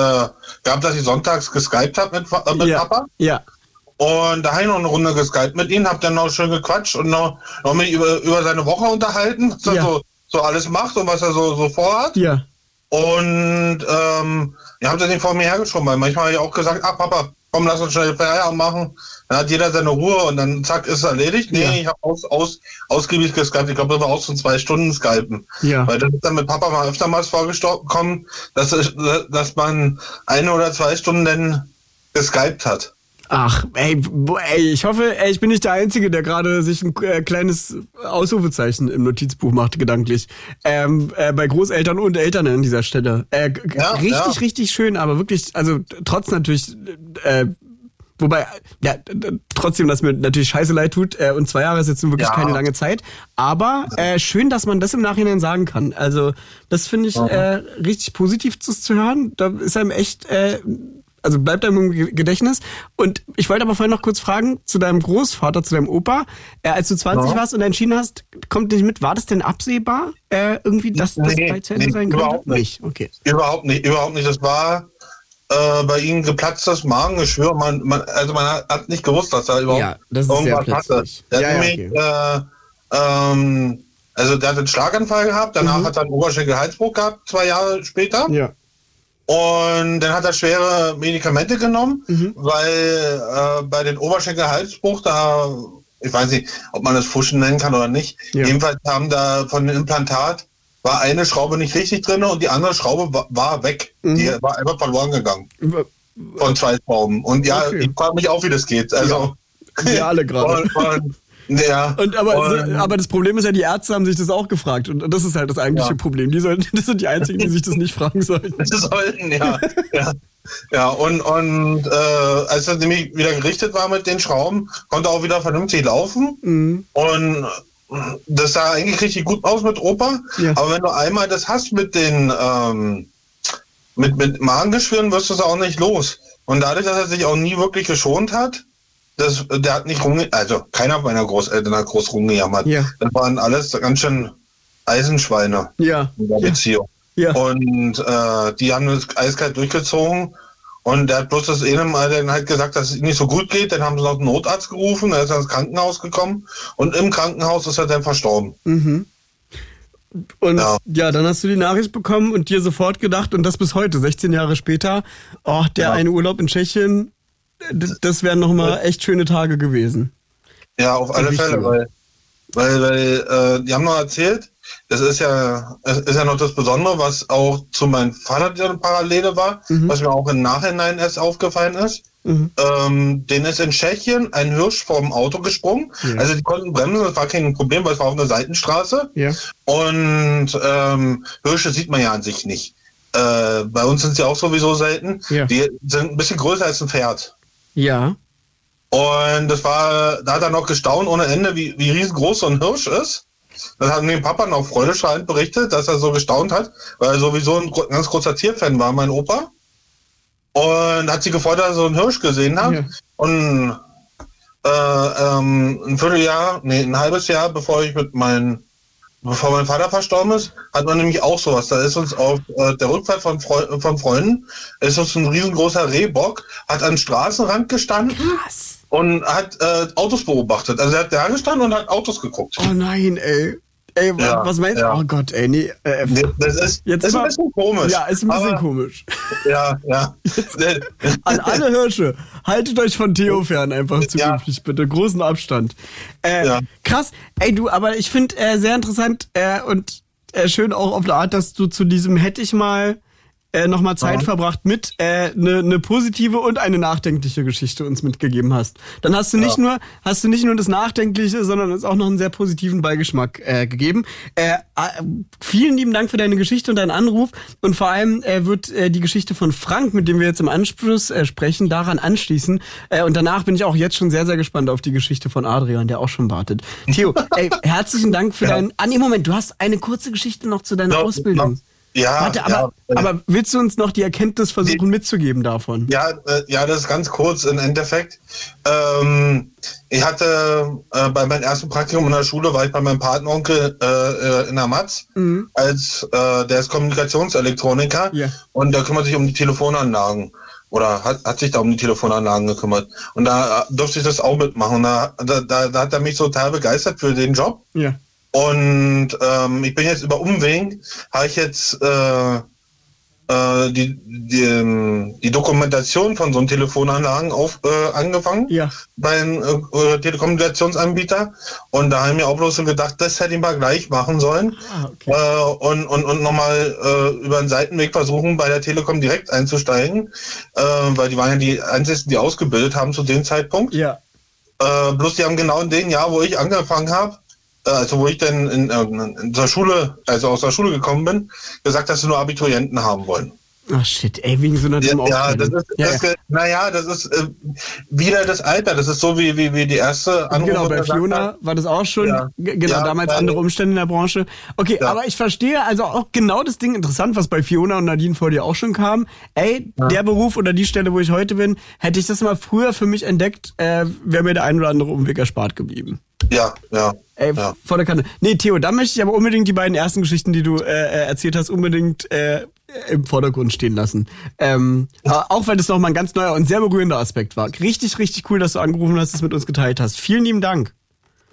gehabt, dass ich sonntags geskypt habe mit, äh, mit ja. Papa. Ja. Und da habe ich noch eine Runde geskypt mit ihm, hab dann noch schön gequatscht und noch, noch mich über, über seine Woche unterhalten, was er Ja. so, so alles macht und was er so, so vorhat. Ja. Und ähm, ich habe das nicht vor mir hergeschoben, weil manchmal habe ich auch gesagt, ach Papa, komm, lass uns schnell Feierabend machen. Dann hat jeder seine Ruhe und dann zack, ist es erledigt. Nee, Ja. ich habe aus, aus, ausgiebig geskypt. Ich glaube, das war aus von zwei Stunden Skypen. Ja. Weil das ist dann mit Papa mal öftermals vorgekommen, dass, dass man eine oder zwei Stunden dann geskypt hat. Ach, ey, ey, ich hoffe, ey, ich bin nicht der Einzige, der gerade sich ein äh, kleines Ausrufezeichen im Notizbuch macht, gedanklich. Ähm, äh, bei Großeltern und Eltern an dieser Stelle. Äh, Ja, richtig, ja. richtig schön, aber wirklich, also trotz natürlich, äh, wobei, ja, trotzdem, dass mir natürlich scheiße leid tut, äh, und zwei Jahre ist jetzt nun wirklich Ja. keine lange Zeit, aber äh, schön, dass man das im Nachhinein sagen kann. Also, das finde ich äh, richtig positiv zu, zu hören. Da ist einem echt, äh, also bleibt einem im Ge- Gedächtnis. Und ich wollte aber vorhin noch kurz fragen zu deinem Großvater, zu deinem Opa. Äh, als du 20 Ja. warst und entschieden hast, kommt nicht mit, war das denn absehbar, äh, irgendwie, dass das Nee, bei zu Ende nee, sein könnte? überhaupt nicht. Okay. Überhaupt nicht, überhaupt nicht. Das war äh, bei ihm geplatztes Magengeschwür. Man, man, also man hat, nicht gewusst, dass er überhaupt Ja, das irgendwas hatte. Der Ja, hat nämlich, äh, ähm, also der hat einen Schlaganfall gehabt, danach Mhm. hat er einen Oberschenkelhalsbruch gehabt, zwei Jahre später. Ja. Und dann hat er schwere Medikamente genommen, Mhm. weil äh, bei den Oberschenkelhalsbruch, da ich weiß nicht, ob man das Fuschen nennen kann oder nicht. Ja. Jedenfalls haben da von dem Implantat war eine Schraube nicht richtig drin und die andere Schraube wa- war weg. Mhm. Die war einfach verloren gegangen von zwei Schrauben. Und ja, Okay. ich frage mich auch, wie das geht. Also, Wir alle *laughs* gerade. und, und, ja, Und aber, und, aber das Problem ist ja, die Ärzte haben sich das auch gefragt. Und das ist halt das eigentliche Ja. Problem. Die sollten, *laughs* das sind die einzigen, die sich das nicht fragen sollten. *laughs* Das sollten, ja. ja. Ja, und, und äh, als er nämlich wieder gerichtet war mit den Schrauben, konnte er auch wieder vernünftig laufen. Mhm. Und das sah eigentlich richtig gut aus mit Opa. Ja. Aber wenn du einmal das hast mit den ähm, mit, mit Magengeschwüren, wirst du es auch nicht los. Und dadurch, dass er sich auch nie wirklich geschont hat, das, der hat nicht rumge also keiner meiner Großeltern hat groß rumgejammert. Ja. Das waren alles ganz schön Eisenschweine Ja. in der Ja. Beziehung. Ja. Und äh, die haben das eiskalt durchgezogen. Und der hat bloß das eine Mal dann halt gesagt, dass es ihm nicht so gut geht. Dann haben sie noch einen Notarzt gerufen, er ist ins Krankenhaus gekommen. Und im Krankenhaus ist er dann verstorben. Mhm. Und ja. Ja. dann hast du die Nachricht bekommen und dir sofort gedacht, und das bis heute, 16 Jahre später, oh, der Ja. eine Urlaub in Tschechien, das wären nochmal echt schöne Tage gewesen. Ja, auf alle. Fälle, weil, weil, weil äh, die haben noch erzählt, das ist ja, es ist ja noch das Besondere, was auch zu meinem Vater die Parallele war, was mir auch im Nachhinein erst aufgefallen ist. Mhm. Ähm, den ist in Tschechien ein Hirsch vom Auto gesprungen. Ja. Also die konnten bremsen, das war kein Problem, weil es war auf einer Seitenstraße. Ja. Und ähm, Hirsche sieht man ja an sich nicht. Äh, bei uns sind sie auch sowieso selten. Ja. Die sind ein bisschen größer als ein Pferd. Ja. Und das war, da hat er noch gestaunt ohne Ende, wie, wie riesengroß so ein Hirsch ist. Das hat dem Papa noch freudestrahlend berichtet, dass er so gestaunt hat, weil er sowieso ein ganz großer Tierfan war, mein Opa. Und hat sich gefreut, dass er so einen Hirsch gesehen hat. Ja. Und äh, ähm, ein Vierteljahr, nee, ein halbes Jahr, bevor ich mit meinem, bevor mein Vater verstorben ist, hat man nämlich auch sowas. Da ist uns auf äh, der Rückfahrt von, Freu von Freunden, ist uns ein riesengroßer Rehbock, hat am Straßenrand gestanden und hat äh, Autos beobachtet. Also er hat da gestanden und hat Autos geguckt. Oh nein, ey. Ey, Ja, was meinst du? ja. Oh Gott, ey, nee. Äh, Das ist, Jetzt ist mal- ein bisschen komisch. ja, ist ein bisschen aber, komisch. Ja, ja. An alle Hirsche, haltet euch von Theo fern, einfach zukünftig, bitte. Großen Abstand. Äh, Ja. Krass, ey du, aber ich finde äh, sehr interessant äh, und äh, schön auch auf der Art, dass du zu diesem hätte ich mal äh, nochmal Zeit Ja. verbracht mit eine äh, ne, ne positive und eine nachdenkliche Geschichte uns mitgegeben hast. Dann hast du nicht Ja. nur hast du nicht nur das Nachdenkliche, sondern uns auch noch einen sehr positiven Beigeschmack äh, gegeben. Äh, vielen lieben Dank für deine Geschichte und deinen Anruf und vor allem äh, wird äh, die Geschichte von Frank, mit dem wir jetzt im Anschluss äh, sprechen, daran anschließen. Äh, und danach bin ich auch jetzt schon sehr sehr gespannt auf die Geschichte von Adrian, der auch schon wartet. Theo, *laughs* ey, herzlichen Dank für Ja. deinen. Ah nee, Moment, du hast eine kurze Geschichte noch zu deiner Noch- Ausbildung. noch- ja, Warte, aber, ja, aber willst du uns noch die Erkenntnis versuchen mitzugeben davon? Ja, äh, ja, das ist ganz kurz im Endeffekt. Ähm, ich hatte äh, bei meinem ersten Praktikum in der Schule war ich bei meinem Patenonkel äh, äh, in der Matz Mhm. als äh, der ist Kommunikationselektroniker Ja. und der kümmert sich um die Telefonanlagen oder hat, hat sich da um die Telefonanlagen gekümmert und da äh, durfte ich das auch mitmachen. Und da, da, da, da hat er mich total begeistert für den Job. Ja. Und ähm, ich bin jetzt über Umweg, habe ich jetzt äh, äh, die, die, ähm, die Dokumentation von so einem Telefonanlagen auf, äh, angefangen Ja. beim äh, Telekommunikationsanbieter. Und da haben wir auch bloß so gedacht, das hätte ich mal gleich machen sollen. Ah, okay. Äh, und und, und nochmal äh, über einen Seitenweg versuchen, bei der Telekom direkt einzusteigen. Äh, weil die waren ja die einzigen, die ausgebildet haben zu dem Zeitpunkt. Ja. Äh, bloß die haben genau in dem Jahr, wo ich angefangen habe, äh, also wo ich dann in, äh, in der Schule, also aus der Schule gekommen bin, gesagt, dass sie nur Abiturienten haben wollen. Ach shit, ey, wegen so einer Ja, dummen ja, das ist, ja, das, ja. naja, das ist äh, wieder das Alter. Das ist so wie, wie, wie die erste Anrufe Genau, bei Fiona war das auch schon, Ja. Genau, damals andere Umstände in der Branche. Okay, aber ich verstehe also auch genau das Ding interessant, was bei Fiona und Nadine vor dir auch schon kam. Ey, der Beruf oder die Stelle, wo ich heute bin, hätte ich das mal früher für mich entdeckt, äh, wäre mir der ein oder andere Umweg erspart geblieben. Ja, ja. Ey, ja. vor der Kante. Nee, Theo, da möchte ich aber unbedingt die beiden ersten Geschichten, die du äh, äh, erzählt hast, unbedingt äh, im Vordergrund stehen lassen. Ähm, Auch weil das nochmal ein ganz neuer und sehr berührender Aspekt war. Richtig, richtig cool, dass du angerufen hast, das mit uns geteilt hast. Vielen lieben Dank.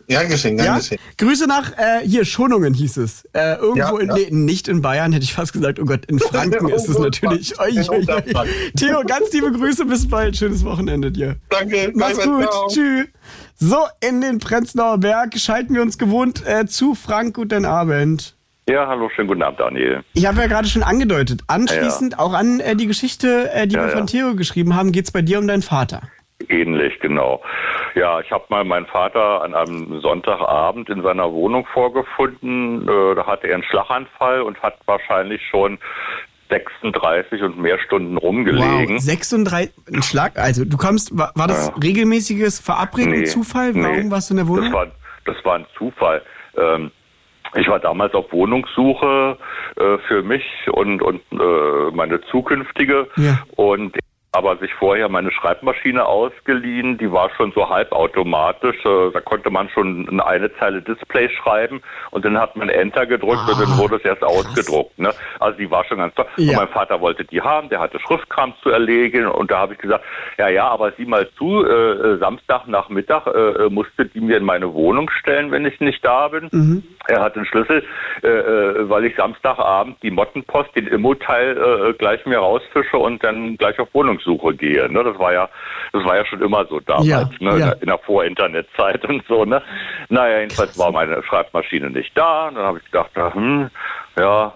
Gern geschehen, gern Ja? geschehen. Grüße nach, äh, hier, Schonungen hieß es. Äh, irgendwo Ja, in, ja. nee, nicht in Bayern, hätte ich fast gesagt. Oh Gott, in *laughs* Franken ist es natürlich. Oi, oi, oi. Theo, ganz liebe Grüße, bis bald. Schönes Wochenende dir. Danke. Mach's gleichfalls, gut. ciao. Tschüss. So, in den Prenzlauer Berg schalten wir uns gewohnt äh, zu Frank. Guten Abend. Ja, hallo, schönen guten Abend, Daniel. Ich habe ja gerade schon angedeutet, anschließend Ja. auch an äh, die Geschichte, äh, die Ja, wir ja. von Theo geschrieben haben, geht's bei dir um deinen Vater. Ähnlich, genau. Ja, ich habe mal meinen Vater an einem Sonntagabend in seiner Wohnung vorgefunden. Äh, da hatte er einen Schlaganfall und hat wahrscheinlich schon 36 und mehr Stunden rumgelegen. Wow, 36, ein Schlag, also du kommst, war, war das Ja. regelmäßiges Verabreden, Nee, Zufall? Warum nee. warst du in der Wohnung? Das war, das war ein Zufall. Ähm, ich war damals auf Wohnungssuche äh, für mich und, und äh, meine zukünftige Ja. und aber sich vorher meine Schreibmaschine ausgeliehen, die war schon so halbautomatisch, äh, da konnte man schon eine, Zeile Display schreiben und dann hat man Enter gedrückt und dann wurde es erst ausgedruckt. Ne? Also die war schon ganz toll. Ja. Und mein Vater wollte die haben, der hatte Schriftkram zu erlegen und da habe ich gesagt, ja, ja, aber sieh mal zu, äh, Samstagnachmittag äh, musste die mir in meine Wohnung stellen, wenn ich nicht da bin. Mhm. Er hat den Schlüssel, äh, äh, weil ich Samstagabend die Mottenpost, den Immo-Teil äh, gleich mir rausfische und dann gleich auf Wohnungssuche gehe. Ne? Das war ja, das war ja schon immer so damals, Ja, ne? ja. in der Vor-Internet-Zeit *laughs* und so. Ne? Naja, jedenfalls war meine Schreibmaschine nicht da. Und dann habe ich gedacht, ja, hm, ja,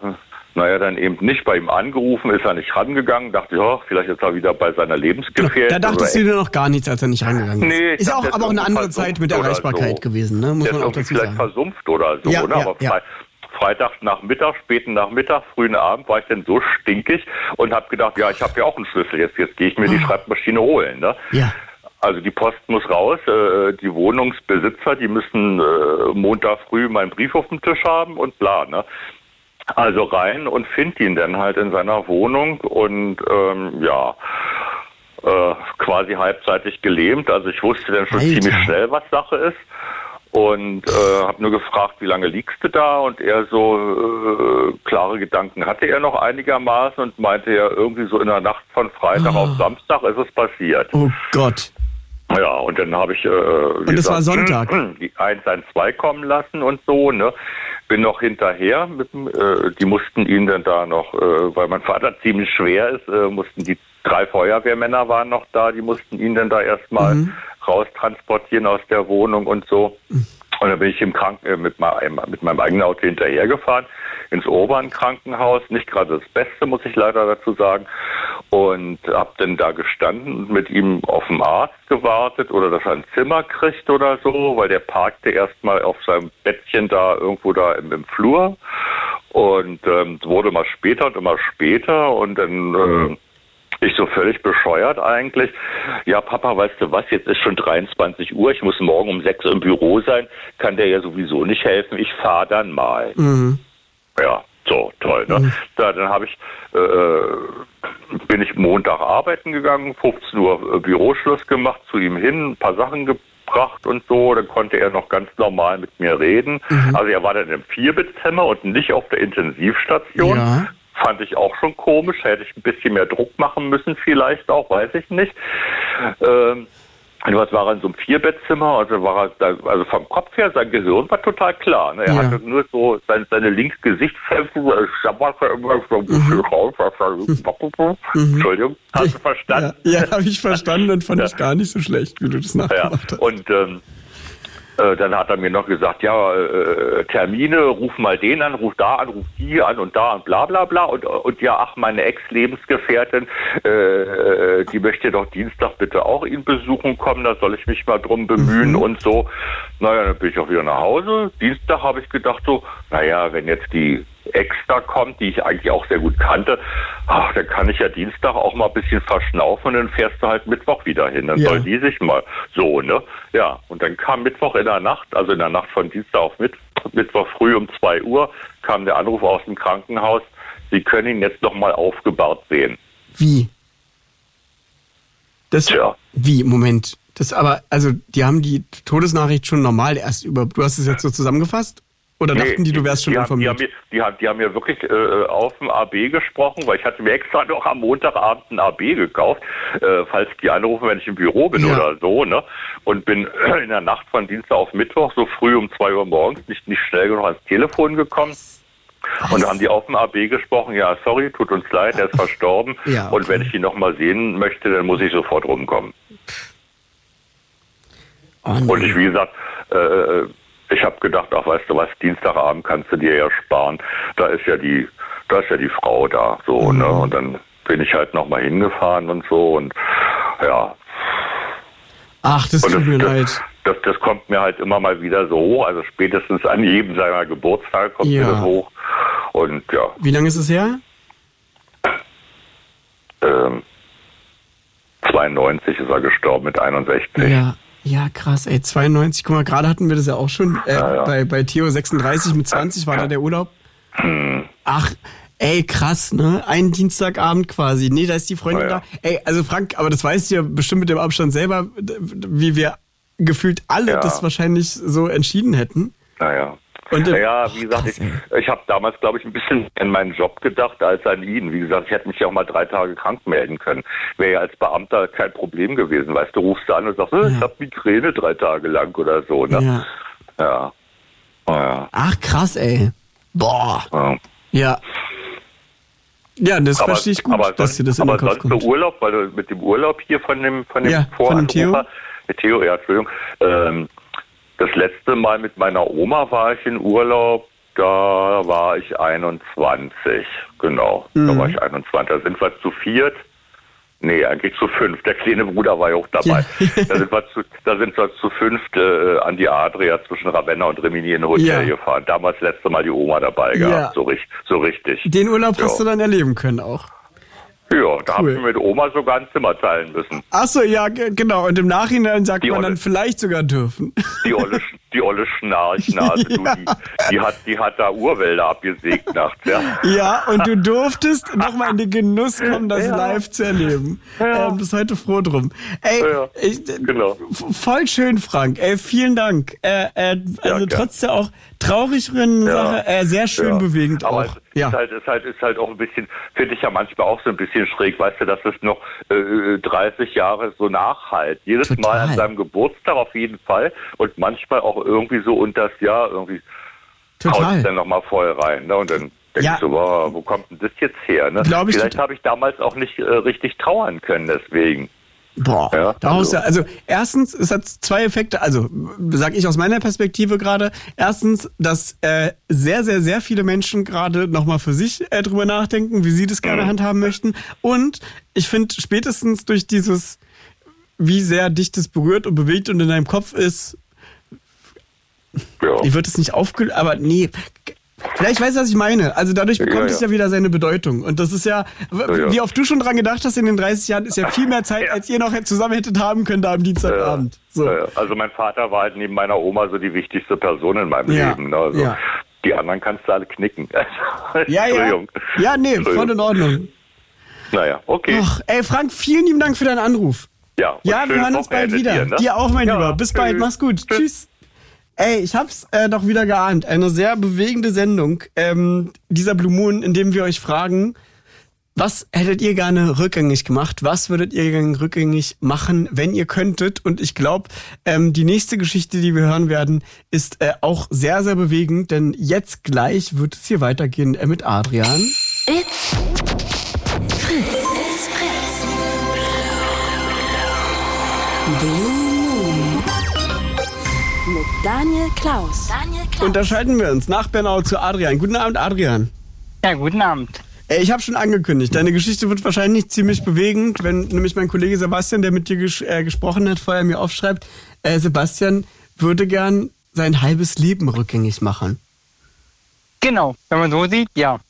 naja, dann eben nicht bei ihm angerufen, ist er nicht rangegangen, dachte, ja, vielleicht ist er wieder bei seiner Lebensgefährtin. Da dachtest du dir noch gar nichts, als er nicht rangegangen ist. Nee, ist auch, aber auch eine andere Zeit mit Erreichbarkeit so. gewesen, ne? muss man auch dazu vielleicht sagen. versumpft oder so, Ja, ne? ja, aber ja. Fre Freitag Nachmittag, späten Nachmittag, frühen Abend war ich dann so stinkig und habe gedacht, ja, ich habe ja auch einen Schlüssel, jetzt, jetzt gehe ich mir die Schreibmaschine holen. Ne? Ah. Ja. Also die Post muss raus, äh, die Wohnungsbesitzer, die müssen äh, Montag früh meinen Brief auf dem Tisch haben und bla. Ne? Also rein und find ihn dann halt in seiner Wohnung und ähm, ja, äh, quasi halbseitig gelähmt. Also ich wusste dann schon Alter. ziemlich schnell, was Sache ist. Und äh, habe nur gefragt, wie lange liegst du da? Und er so äh, klare Gedanken hatte er noch einigermaßen und meinte ja irgendwie so in der Nacht von Freitag Ah. auf Samstag ist es passiert. Oh Gott. Ja, und dann habe ich äh, Und es war Sonntag. *clears throat* die 112 kommen lassen und so, ne? Bin noch hinterher, mit, äh, die mussten ihn dann da noch, äh, weil mein Vater *laughs* ziemlich schwer ist, äh, mussten die drei Feuerwehrmänner waren noch da, die mussten ihn dann da erstmal Mhm. Raustransportieren aus der Wohnung und so. Und dann bin ich im Kranken äh, mit, meinem, mit meinem eigenen Auto hinterhergefahren ins Obernkrankenhaus. Nicht gerade das Beste, muss ich leider dazu sagen. Und habe dann da gestanden und mit ihm auf dem Arzt gewartet oder dass er ein Zimmer kriegt oder so, weil der parkte erstmal auf seinem Bettchen da irgendwo da im, im Flur. Und ähm, wurde mal später und immer später und dann äh, ich so völlig bescheuert eigentlich. Ja, Papa, weißt du was, jetzt ist schon 23 Uhr, ich muss morgen um 6 Uhr im Büro sein, kann der ja sowieso nicht helfen, ich fahre dann mal. Mhm. Ja, so, toll, ne? Da, dann habe ich, äh, bin ich Montag arbeiten gegangen, 15 Uhr äh, Büroschluss gemacht, zu ihm hin, ein paar Sachen gebracht und so, dann konnte er noch ganz normal mit mir reden. Also er war dann im Vierbettzimmer und nicht auf der Intensivstation. Ja. Fand ich auch schon komisch, hätte ich ein bisschen mehr Druck machen müssen, vielleicht auch, weiß ich nicht. Ähm, was war er in so einem Vierbettzimmer, also war er da, also vom Kopf her, sein Gehirn war total klar. Ne? Er Ja. hatte nur so sein, seine schabberte immer so ein bisschen raus. Entschuldigung, hast du verstanden? Ja, ja habe ich verstanden und fand Ja. ich gar nicht so schlecht, wie du das nachgemacht hast. und ähm, äh, dann hat er mir noch gesagt, ja, äh, Termine, ruf mal den an, ruf da an, ruf die an und da und bla bla bla. Und, und ja, ach, meine Ex-Lebensgefährtin, äh, die möchte doch Dienstag bitte auch ihn besuchen kommen, da soll ich mich mal drum bemühen und so. Naja, dann bin ich auch wieder nach Hause. Dienstag habe ich gedacht so, naja, wenn jetzt die Ex da kommt, die ich eigentlich auch sehr gut kannte, ach, dann kann ich ja Dienstag auch mal ein bisschen verschnaufen und dann fährst du halt Mittwoch wieder hin. Dann Ja. soll die sich mal so, ne? Ja, und dann kam Mittwoch in der Nacht, also in der Nacht von Dienstag auf Mittwoch, Mittwoch früh um zwei Uhr, kam der Anruf aus dem Krankenhaus, Sie können ihn jetzt noch mal aufgebahrt sehen. Wie? Das, Tja. Wie? Moment. Das aber, also, die haben die Todesnachricht schon normal erst über. Du hast es jetzt so zusammengefasst? Oder dachten die, du wärst schon die informiert? haben, die, haben, die haben mir wirklich äh, auf dem AB gesprochen, weil ich hatte mir extra noch am Montagabend ein AB gekauft, äh, falls die anrufen, wenn ich im Büro bin Ja. oder so, ne? Und bin *clears throat* in der Nacht von Dienstag auf Mittwoch, so früh um zwei Uhr morgens, nicht, nicht schnell genug ans Telefon gekommen. Und da haben die auf dem AB gesprochen, ja, sorry, tut uns leid, er ist verstorben. Ja, Und okay. wenn ich ihn noch mal sehen möchte, dann muss ich sofort rumkommen. Oh, nee. Und ich, wie gesagt, äh, ich habe gedacht, ach, weißt du was, Dienstagabend kannst du dir ja sparen. Da ist ja die, da ist ja die Frau da, so, Mhm. ne? Und dann bin ich halt nochmal hingefahren und so und ja. Ach, das Und tut mir das, leid. das, das kommt mir halt immer mal wieder so hoch. Also spätestens an jedem seiner Geburtstage kommt Ja. mir das hoch. Und ja, Wie lange ist es her? ähm, 92 ist er gestorben mit 61. Ja. Ja, krass, ey, 92, guck mal, gerade hatten wir das ja auch schon. Äh, Ja, ja. Bei, bei Theo 36 mit 20 war da der Urlaub. Hm. Ach, ey, krass, ne? Ein Dienstagabend quasi. Nee, da ist die Freundin Ja, da. Ey, also Frank, aber das weißt du ja bestimmt mit dem Abstand selber, wie wir gefühlt alle das wahrscheinlich so entschieden hätten. Naja. Und, äh, naja, ach, wie gesagt, ich, ich habe damals, glaube ich, ein bisschen an meinen Job gedacht als an ihn. Wie gesagt, ich hätte mich ja auch mal drei Tage krank melden können. Wäre ja als Beamter kein Problem gewesen. Weißt du, rufst du an und sagst, äh, ich habe Migräne drei Tage lang oder so. Ne? Ja. Ja. Ja. Ach, krass, ey. Boah. ja. Ja. Ja, das Aber, verstehe ich gut, aber dass dir das in aber den Kopf sonst kommt. Urlaub, weil du mit dem Urlaub hier von dem von dem Ja, von dem Theo? Voranrufer, mit Theo, ja, Entschuldigung, ähm, das letzte Mal mit meiner Oma war ich in Urlaub, da war ich 21, genau, da Mhm. war ich 21, da sind wir zu viert, nee, eigentlich zu fünf, der kleine Bruder war ja auch dabei, Ja. da, sind wir zu, da sind wir zu fünft äh, an die Adria zwischen Ravenna und Rimini in ein Hotel Ja. gefahren, damals letzte Mal die Oma dabei Ja. gehabt, so, richtig, so richtig. Den Urlaub hast Ja. du dann erleben können auch. Ja, da habe Cool. ich mit Oma sogar ein Zimmer teilen müssen. Ach so, ja, ge- genau. Und im Nachhinein sagt Die man Olle. dann vielleicht sogar dürfen. Die olle, die olle Schnarchnase, du, *laughs* Ja. die, die, hat, die hat da Urwälder abgesägt nachts, ja. Ja, und du durftest nochmal in den Genuss kommen, das Ja. live zu erleben. Ja. Ähm, bist heute froh drum. Ey, Ja, ich, genau. voll schön, Frank. Ey, vielen Dank. Äh, äh, also trotz der auch traurigen Ja. Sache, äh, sehr schön Ja. bewegend Aber auch. es Ja. ist, halt, ist, halt, ist halt auch ein bisschen, finde ich ja manchmal auch so ein bisschen schräg, weißt du, dass es noch äh, 30 Jahre so nachhalt. Jedes Total. Mal an seinem Geburtstag auf jeden Fall und manchmal auch irgendwie so unters Jahr irgendwie haut es dann nochmal voll rein. Ne? Und dann denkst Ja. du, wow, wo kommt denn das jetzt her? Ne? Vielleicht habe ich damals auch nicht äh, richtig trauern können deswegen. Boah, Ja, daraus also- ja, also erstens, es hat zwei Effekte, also sag ich aus meiner Perspektive gerade. Erstens, dass äh, sehr, sehr, sehr viele Menschen gerade nochmal für sich äh, drüber nachdenken, wie sie das gerne Mhm. handhaben möchten. Und ich finde spätestens durch dieses, wie sehr dich das berührt und bewegt und in deinem Kopf ist, Ja. ich würde es nicht aufgelöst, aber nee. Vielleicht weißt du, was ich meine. Also dadurch bekommt Ja, es ja. ja wieder seine Bedeutung. Und das ist ja, ja. wie oft du schon dran gedacht hast in den 30 Jahren, ist ja viel mehr Zeit, Ja. als ihr noch zusammen hättet haben können da am Dienstagabend. So. Ja, ja. Also mein Vater war halt neben meiner Oma so die wichtigste Person in meinem Ja, Leben. Ne? Also ja. Die anderen kannst du alle knicken. *laughs* Ja, ja. Ja, nee, voll in. Ordnung. Naja, okay. Och, ey, Frank, vielen lieben Dank für deinen Anruf. Ja, Ja, wir hören uns bald wieder. Dir, ne? Dir auch, mein Ja, Lieber. Bis bald, tschüss. mach's gut. Tschüss. Ey, ich hab's äh, doch wieder geahnt. Eine sehr bewegende Sendung. Ähm, dieser Blue Moon, in dem wir euch fragen, was hättet ihr gerne rückgängig gemacht? Was würdet ihr gerne rückgängig machen, wenn ihr könntet? Und ich glaube, ähm, die nächste Geschichte, die wir hören werden, ist äh, auch sehr, sehr bewegend, denn jetzt gleich wird es hier weitergehen äh, mit Adrian. It's Fritz. It's Fritz. Blue Daniel Klaus. Daniel Klaus. Und da schalten wir uns nach Bernau zu Adrian. Guten Abend, Adrian. Ja, guten Abend. Ey, ich habe schon angekündigt, deine Geschichte wird wahrscheinlich ziemlich bewegend, wenn nämlich mein Kollege Sebastian, der mit dir ges äh, gesprochen hat, vorher mir aufschreibt, äh, Sebastian würde gern sein halbes Leben rückgängig machen. Genau, wenn man so sieht, ja.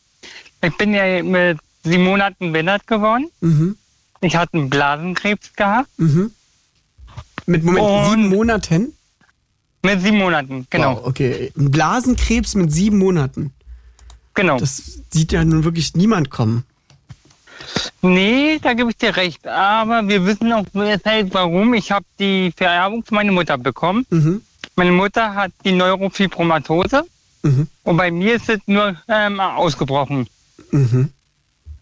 Ich bin ja mit sieben Monaten behindert geworden. Mhm. Ich hatte einen Blasenkrebs gehabt. Mhm. Mit Moment, Und- sieben Monaten? Mit sieben Monaten, genau. Wow, okay. Blasenkrebs mit sieben Monaten. genau. Das sieht ja nun wirklich niemand kommen. nee, da gebe ich dir recht. Aber wir wissen auch deshalb, warum. Ich habe die Vererbung von meiner Mutter bekommen. Mhm. Meine Mutter hat die Neurofibromatose. Mhm. Und bei mir ist es nur ähm, ausgebrochen. Mhm.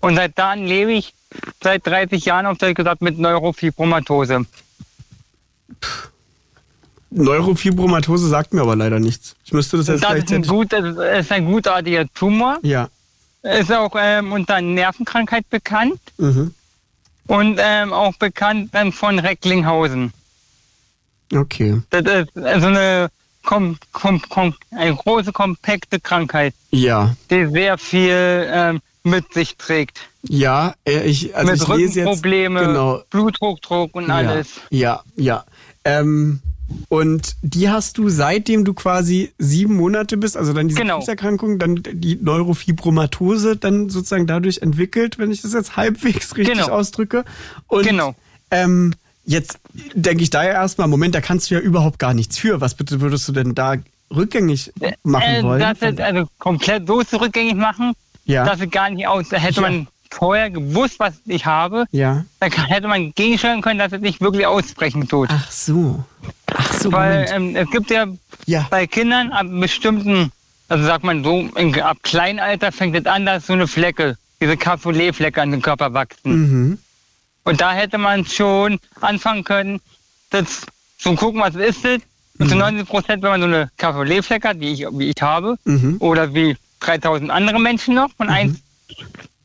Und seit dann lebe ich seit 30 Jahren, auf Deutsch gesagt, mit Neurofibromatose. Neurofibromatose sagt mir aber leider nichts. Ich müsste das jetzt Das ist ein, gleichzeitig... gut, das ist ein gutartiger Tumor. Ja. Ist auch ähm, unter Nervenkrankheit bekannt Mhm. und ähm, auch bekannt ähm, von Recklinghausen. Okay. Das ist so eine, kom, kom, kom, eine große, kompakte Krankheit, Ja. die sehr viel ähm, mit sich trägt. Ja, äh, ich, also mit ich lese jetzt. Genau. Bluthochdruck und alles. Ja, ja. ja. Ähm, und die hast du seitdem du quasi sieben Monate bist, also dann diese Genau. Krebserkrankung, dann die Neurofibromatose dann sozusagen dadurch entwickelt, wenn ich das jetzt *laughs* halbwegs richtig Genau. ausdrücke. Und Genau. ähm, jetzt denke ich da ja erstmal, Moment, da kannst du ja überhaupt gar nichts für. Was bitte würdest du denn da rückgängig machen Äh, wollen? das ist also komplett so zurückgängig machen, Ja. dass es gar nicht aus. Da hätte Ja. man vorher gewusst, was ich habe, ja. dann hätte man gegensteuern können, dass es nicht wirklich ausbrechen tut. Ach so. Ach so, Weil ähm, es gibt ja Ja. bei Kindern ab bestimmten, also sagt man so, in, ab Kleinalter fängt es an, dass so eine Flecke, diese Cassoulet-Flecke an den Körper wachsen. Mhm. Und da hätte man schon anfangen können, das zu gucken, was ist das. Und zu 90 Prozent, wenn man so eine Cassoulet-Flecke hat, die ich, wie ich habe, Mhm. oder wie 3000 andere Menschen noch von 1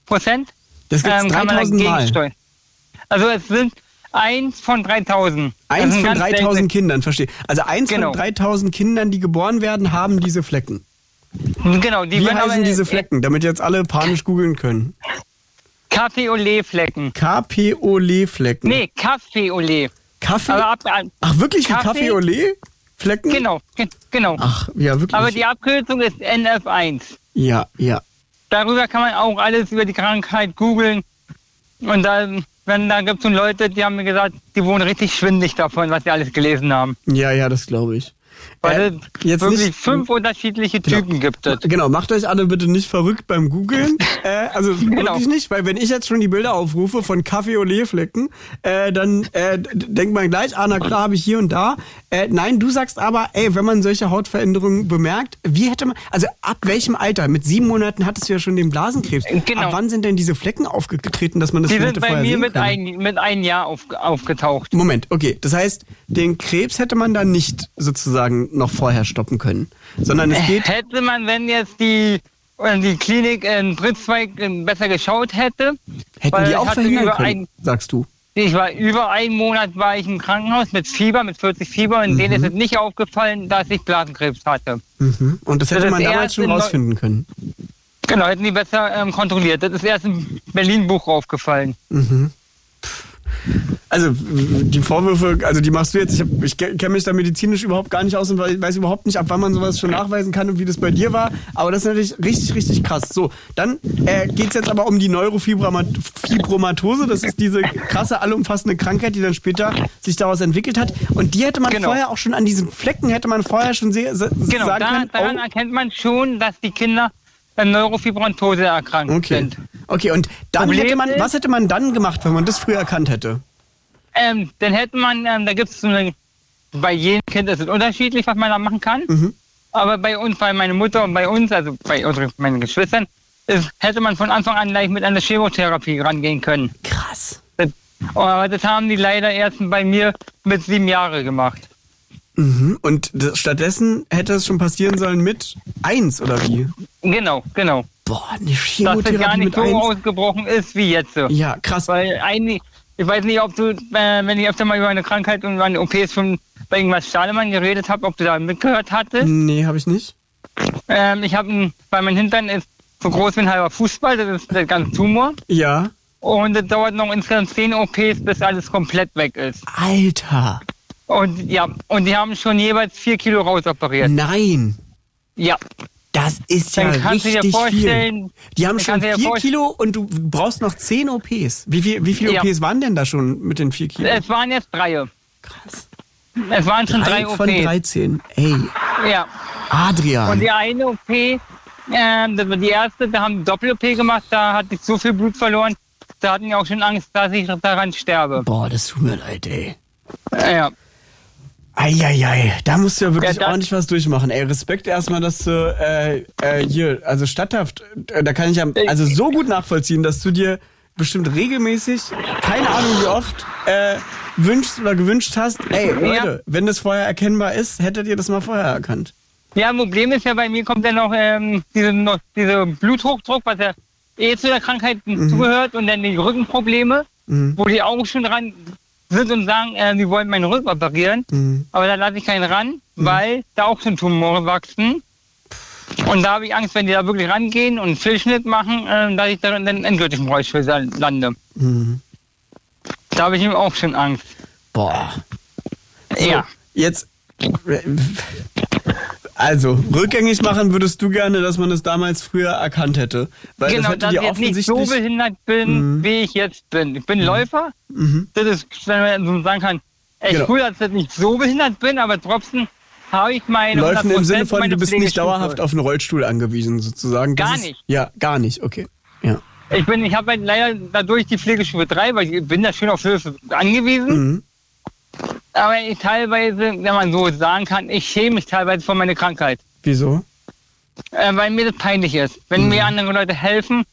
Prozent, Das gibt's ähm, kann man 3000 dagegen Mal. Also es sind eins von 3000. Das Eins von ganz 3000 seltene- Kindern, verstehe. Also eins Genau. von 3000 Kindern, die geboren werden, haben diese Flecken. Genau, die Wie heißen diese Flecken, damit jetzt alle panisch googeln können? Kaffee-Olé-Flecken. KPOLE-Flecken. Nee, Kaffee-Olé. Kaffee? Ab, Ach, wirklich Kaffee? Kaffee-Olé-Flecken? genau, ge- genau. Ach, ja, wirklich. Aber die Abkürzung ist NF1. ja, ja. Darüber kann man auch alles über die Krankheit googeln. Und da, wenn, da gibt es so Leute, die haben mir gesagt, die wurden richtig schwindig davon, was sie alles gelesen haben. Ja, ja, das glaube ich. Weil Äh, es jetzt wirklich nicht- fünf unterschiedliche Typen gibt es. Genau, macht euch alle bitte nicht verrückt beim Googlen. *laughs* äh, also *laughs* Genau. wirklich nicht, weil wenn ich jetzt schon die Bilder aufrufe von Kaffee Olé Flecken, äh, dann äh, denkt man gleich, ah, na klar, habe ich hier und da. Äh, nein, du sagst aber, ey, wenn man solche Hautveränderungen bemerkt, wie hätte man, also ab welchem Alter? Mit sieben Monaten hattest du ja schon den Blasenkrebs. Genau. Ab wann sind denn diese Flecken aufgetreten, dass man das Die sind bei mir mit ein, mit ein Jahr auf, aufgetaucht. Moment, okay. Das heißt, den Krebs hätte man dann nicht sozusagen noch vorher stoppen können, sondern es geht. Hätte man, wenn jetzt die, äh, die Klinik in Britzweig äh, besser geschaut hätte, Hätten die auch verhindern können, sagst du. Ich war über einen Monat war ich im Krankenhaus mit Fieber, mit 40 Fieber, und denen ist es nicht aufgefallen, dass ich Blasenkrebs hatte. Mhm. Und das hätte Das man damals schon rausfinden können. Genau, hätten die besser ähm, kontrolliert. Das ist erst im Berlin-Buch aufgefallen. Also die Vorwürfe, also die machst du jetzt. Ich, hab- ich kenne mich da medizinisch überhaupt gar nicht aus und we- weiß überhaupt nicht, ab wann man sowas schon nachweisen kann und wie das bei dir war. Aber das ist natürlich richtig, richtig krass. So, dann äh, geht es jetzt aber um die Neurofibromatose. Das ist diese krasse, allumfassende Krankheit, die dann später sich daraus entwickelt hat. Und die hätte man Genau. vorher auch schon an diesen Flecken hätte man vorher schon sehr, se- Genau, sagen da, können. daran oh, erkennt man schon, dass die Kinder an Neurofibrantose erkrankt okay. sind. Okay, und dann Problem hätte man, was hätte man dann gemacht, wenn man das früher erkannt hätte? Ähm, dann hätte man, ähm, da gibt es so eine, bei jedem Kind ist es unterschiedlich, was man da machen kann. Mhm. Aber bei uns, bei meiner Mutter und bei uns, also bei unseren, meinen Geschwistern, ist, hätte man von Anfang an gleich mit einer Chemotherapie rangehen können. Krass. Das, aber das haben die leider erst bei mir mit sieben Jahren gemacht. Mhm. Und das, stattdessen hätte es schon passieren sollen mit eins oder wie? Genau, genau. Boah, eine Dass es gar Chemotherapie nicht so eins. ausgebrochen ist wie jetzt. Ja, krass. Weil eigentlich, ich weiß nicht, ob du, äh, wenn ich öfter mal über eine Krankheit und über eine OPs schon bei irgendwas Stahlemann geredet habe, ob du da mitgehört hattest. Nee, habe ich nicht. Ähm, ich habe, weil mein Hintern ist so groß wie ein halber Fußball, das ist der ganze Tumor. Ja. Und es dauert noch insgesamt zehn OPs, bis alles komplett weg ist. Alter. Und ja, und die haben schon jeweils vier Kilo rausoperiert. Nein. Ja, Das ist ja Dann kannst du dir richtig viel. vorstellen- Die haben schon kannst du dir vier vorst- Kilo und du brauchst noch zehn OPs. Wie, viel, wie viele Ja. OPs waren denn da schon mit den vier Kilo? es waren jetzt drei. Krass. Es waren schon drei, Drei von OPs. 13. Ey, Ja. Adrian. Und die eine OP, ähm, das war die erste, da haben Doppel-OP gemacht, da hatte ich so viel Blut verloren, da hatten die auch schon Angst, dass ich daran sterbe. Boah, das tut mir leid, ey. Äh, Ja. Eieiei, da musst du ja wirklich Ja, ordentlich was durchmachen. Ey, Respekt erstmal, dass du äh, äh, hier, also statthaft, äh, da kann ich ja also so gut nachvollziehen, dass du dir bestimmt regelmäßig, keine Ahnung wie oft, äh, wünschst oder gewünscht hast, ey, Leute, wenn das vorher erkennbar ist, hättet ihr das mal vorher erkannt. Ja, Problem ist ja, bei mir kommt ja noch ähm, diese, noch, diese Bluthochdruck, was ja eh zu der Krankheit Mhm. zugehört und dann die Rückenprobleme, wo die auch schon dran sind und sagen, äh, sie wollen meinen Rücken operieren, Mhm. aber da lasse ich keinen ran, weil da auch schon Tumore wachsen. Und da habe ich Angst, wenn die da wirklich rangehen und einen Fehlschnitt machen, äh, dass ich dann in endgültig im Rollstuhl lande. Mhm. Da habe ich ihm auch schon Angst. Boah. So, Ja. Jetzt. Also, rückgängig machen würdest du gerne, dass man es damals früher erkannt hätte. Weil genau, das hätte dass ich jetzt nicht so offensichtlich. behindert bin, Mhm. wie ich jetzt bin. Ich bin Läufer. Das ist, wenn man so sagen kann, echt Genau. cool, dass ich nicht so behindert bin, aber trotzdem habe ich meine Läufen im Sinne 100% von, meine du bist nicht dauerhaft auf einen Rollstuhl angewiesen, sozusagen. Das Gar ist, nicht. Ja, gar nicht, okay. Ja. Ich bin, ich habe halt leider dadurch die Pflegestufe 3, weil ich bin da schön auf Hilfe angewiesen. Mhm. Aber ich teilweise, wenn man so sagen kann, ich schäme mich teilweise vor meiner Krankheit. Wieso? Äh, weil mir das peinlich ist. Wenn Mhm. mir andere Leute helfen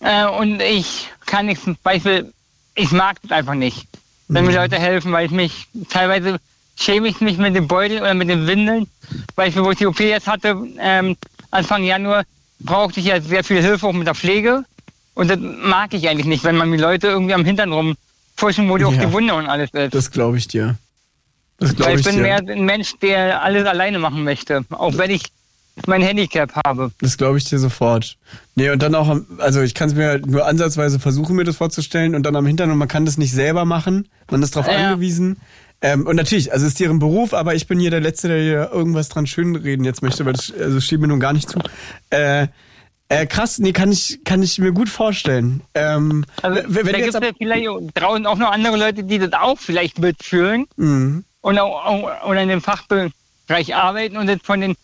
äh, und ich kann nichts, zum Beispiel, ich mag das einfach nicht. Wenn Mhm. mir Leute helfen, weil ich mich, teilweise schäme ich mich mit dem Beutel oder mit den Windeln. Beispiel, wo ich die OP jetzt hatte, ähm, Anfang Januar, brauchte ich ja sehr viel Hilfe auch mit der Pflege. Und das mag ich eigentlich nicht, wenn man mir Leute irgendwie am Hintern rumfuschen, wo auch Ja. die Wunde und alles ist. Das glaube ich dir. Das glaube Weil ich, ich bin dir. mehr ein Mensch, der alles alleine machen möchte. Auch wenn ich mein Handicap habe. Das glaube ich dir sofort. Nee, und dann auch, also ich kann es mir nur ansatzweise versuchen, mir das vorzustellen und dann am Hintern und man kann das nicht selber machen. Man ist darauf Ja. angewiesen. Ähm, und natürlich, also es ist deren Beruf, aber ich bin hier der Letzte, der hier irgendwas dran schönreden jetzt möchte, weil das also steht mir nun gar nicht zu. Äh, äh, krass, nee, kann ich, kann ich mir gut vorstellen. Ähm, Also, wenn da gibt es ja vielleicht draußen auch noch andere Leute, die das auch vielleicht mitfühlen Mhm. und auch, auch oder in dem Fachbereich arbeiten und das von den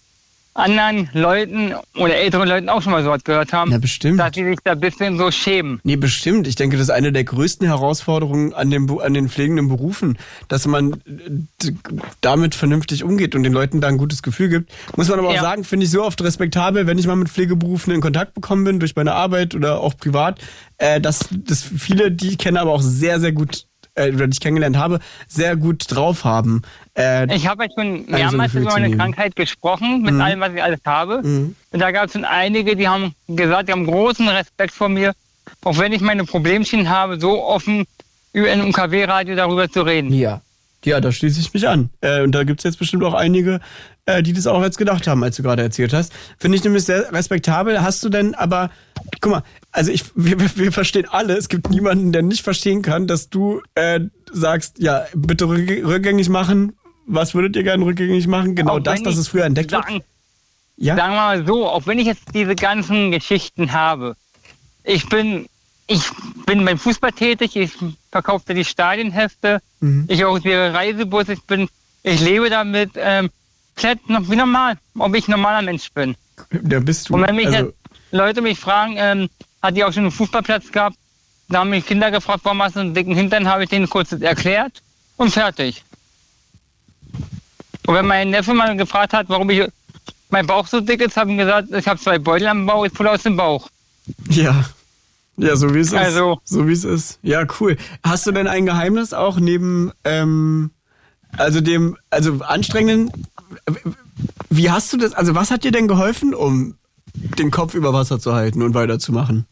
anderen Leuten oder älteren Leuten auch schon mal so was gehört haben, Ja, bestimmt. dass sie sich da ein bisschen so schämen. Nee, bestimmt. Ich denke, das ist eine der größten Herausforderungen an, dem, an den pflegenden Berufen, dass man äh, damit vernünftig umgeht und den Leuten da ein gutes Gefühl gibt. Muss man aber auch Ja. sagen, finde ich so oft respektabel, wenn ich mal mit Pflegeberufen in Kontakt bekommen bin, durch meine Arbeit oder auch privat, äh, dass, dass viele, die ich kenne, aber auch sehr, sehr gut äh, oder die ich kennengelernt habe, sehr gut drauf haben. Äh, Ich habe jetzt schon so eine mehrmals Gefühl über meine. Krankheit gesprochen, mit allem, was ich alles habe. Mhm. Und da gab es schon einige, die haben gesagt, die haben großen Respekt vor mir, auch wenn ich meine Problemchen habe, so offen über ein UKW-Radio darüber zu reden. Ja. Ja, da schließe ich mich an. Äh, und da gibt's jetzt bestimmt auch einige, äh, die das auch jetzt gedacht haben, als du gerade erzählt hast. Finde ich nämlich sehr respektabel. Hast du denn aber, guck mal, also ich, *laughs* wir, wir- verstehen alle, es gibt niemanden, der nicht verstehen kann, dass du äh, sagst, ja, bitte rück- rückgängig machen. Was würdet ihr gerne rückgängig machen? Genau Auch das, ich es früher entdeckt sagen, wird? Ja. Sagen wir mal so, auch wenn ich jetzt diese ganzen Geschichten habe, ich bin, ich bin beim Fußball tätig, ich verkaufe die Stadienhefte, Mhm. ich organisiere Reisebus, ich bin, ich lebe damit, ähm, komplett noch wie normal, ob ich ein normaler Mensch bin. Da bist du. Und wenn mich also, jetzt Leute mich fragen, ähm, hat die auch schon einen Fußballplatz gehabt, da haben mich Kinder gefragt, warum hast du einen dicken Hintern, habe ich denen kurz erklärt und fertig. Und wenn mein Neffe mal gefragt hat, warum ich mein Bauch so dick ist, habe ich gesagt, ich habe zwei Beutel am Bauch, ich pulle aus dem Bauch. ja. Ja, so wie es Also- ist. So wie es ist. Ja, cool. Hast du denn ein Geheimnis auch neben, ähm, also dem, also anstrengenden, wie hast du das, also was hat dir denn geholfen, um den Kopf über Wasser zu halten und weiterzumachen?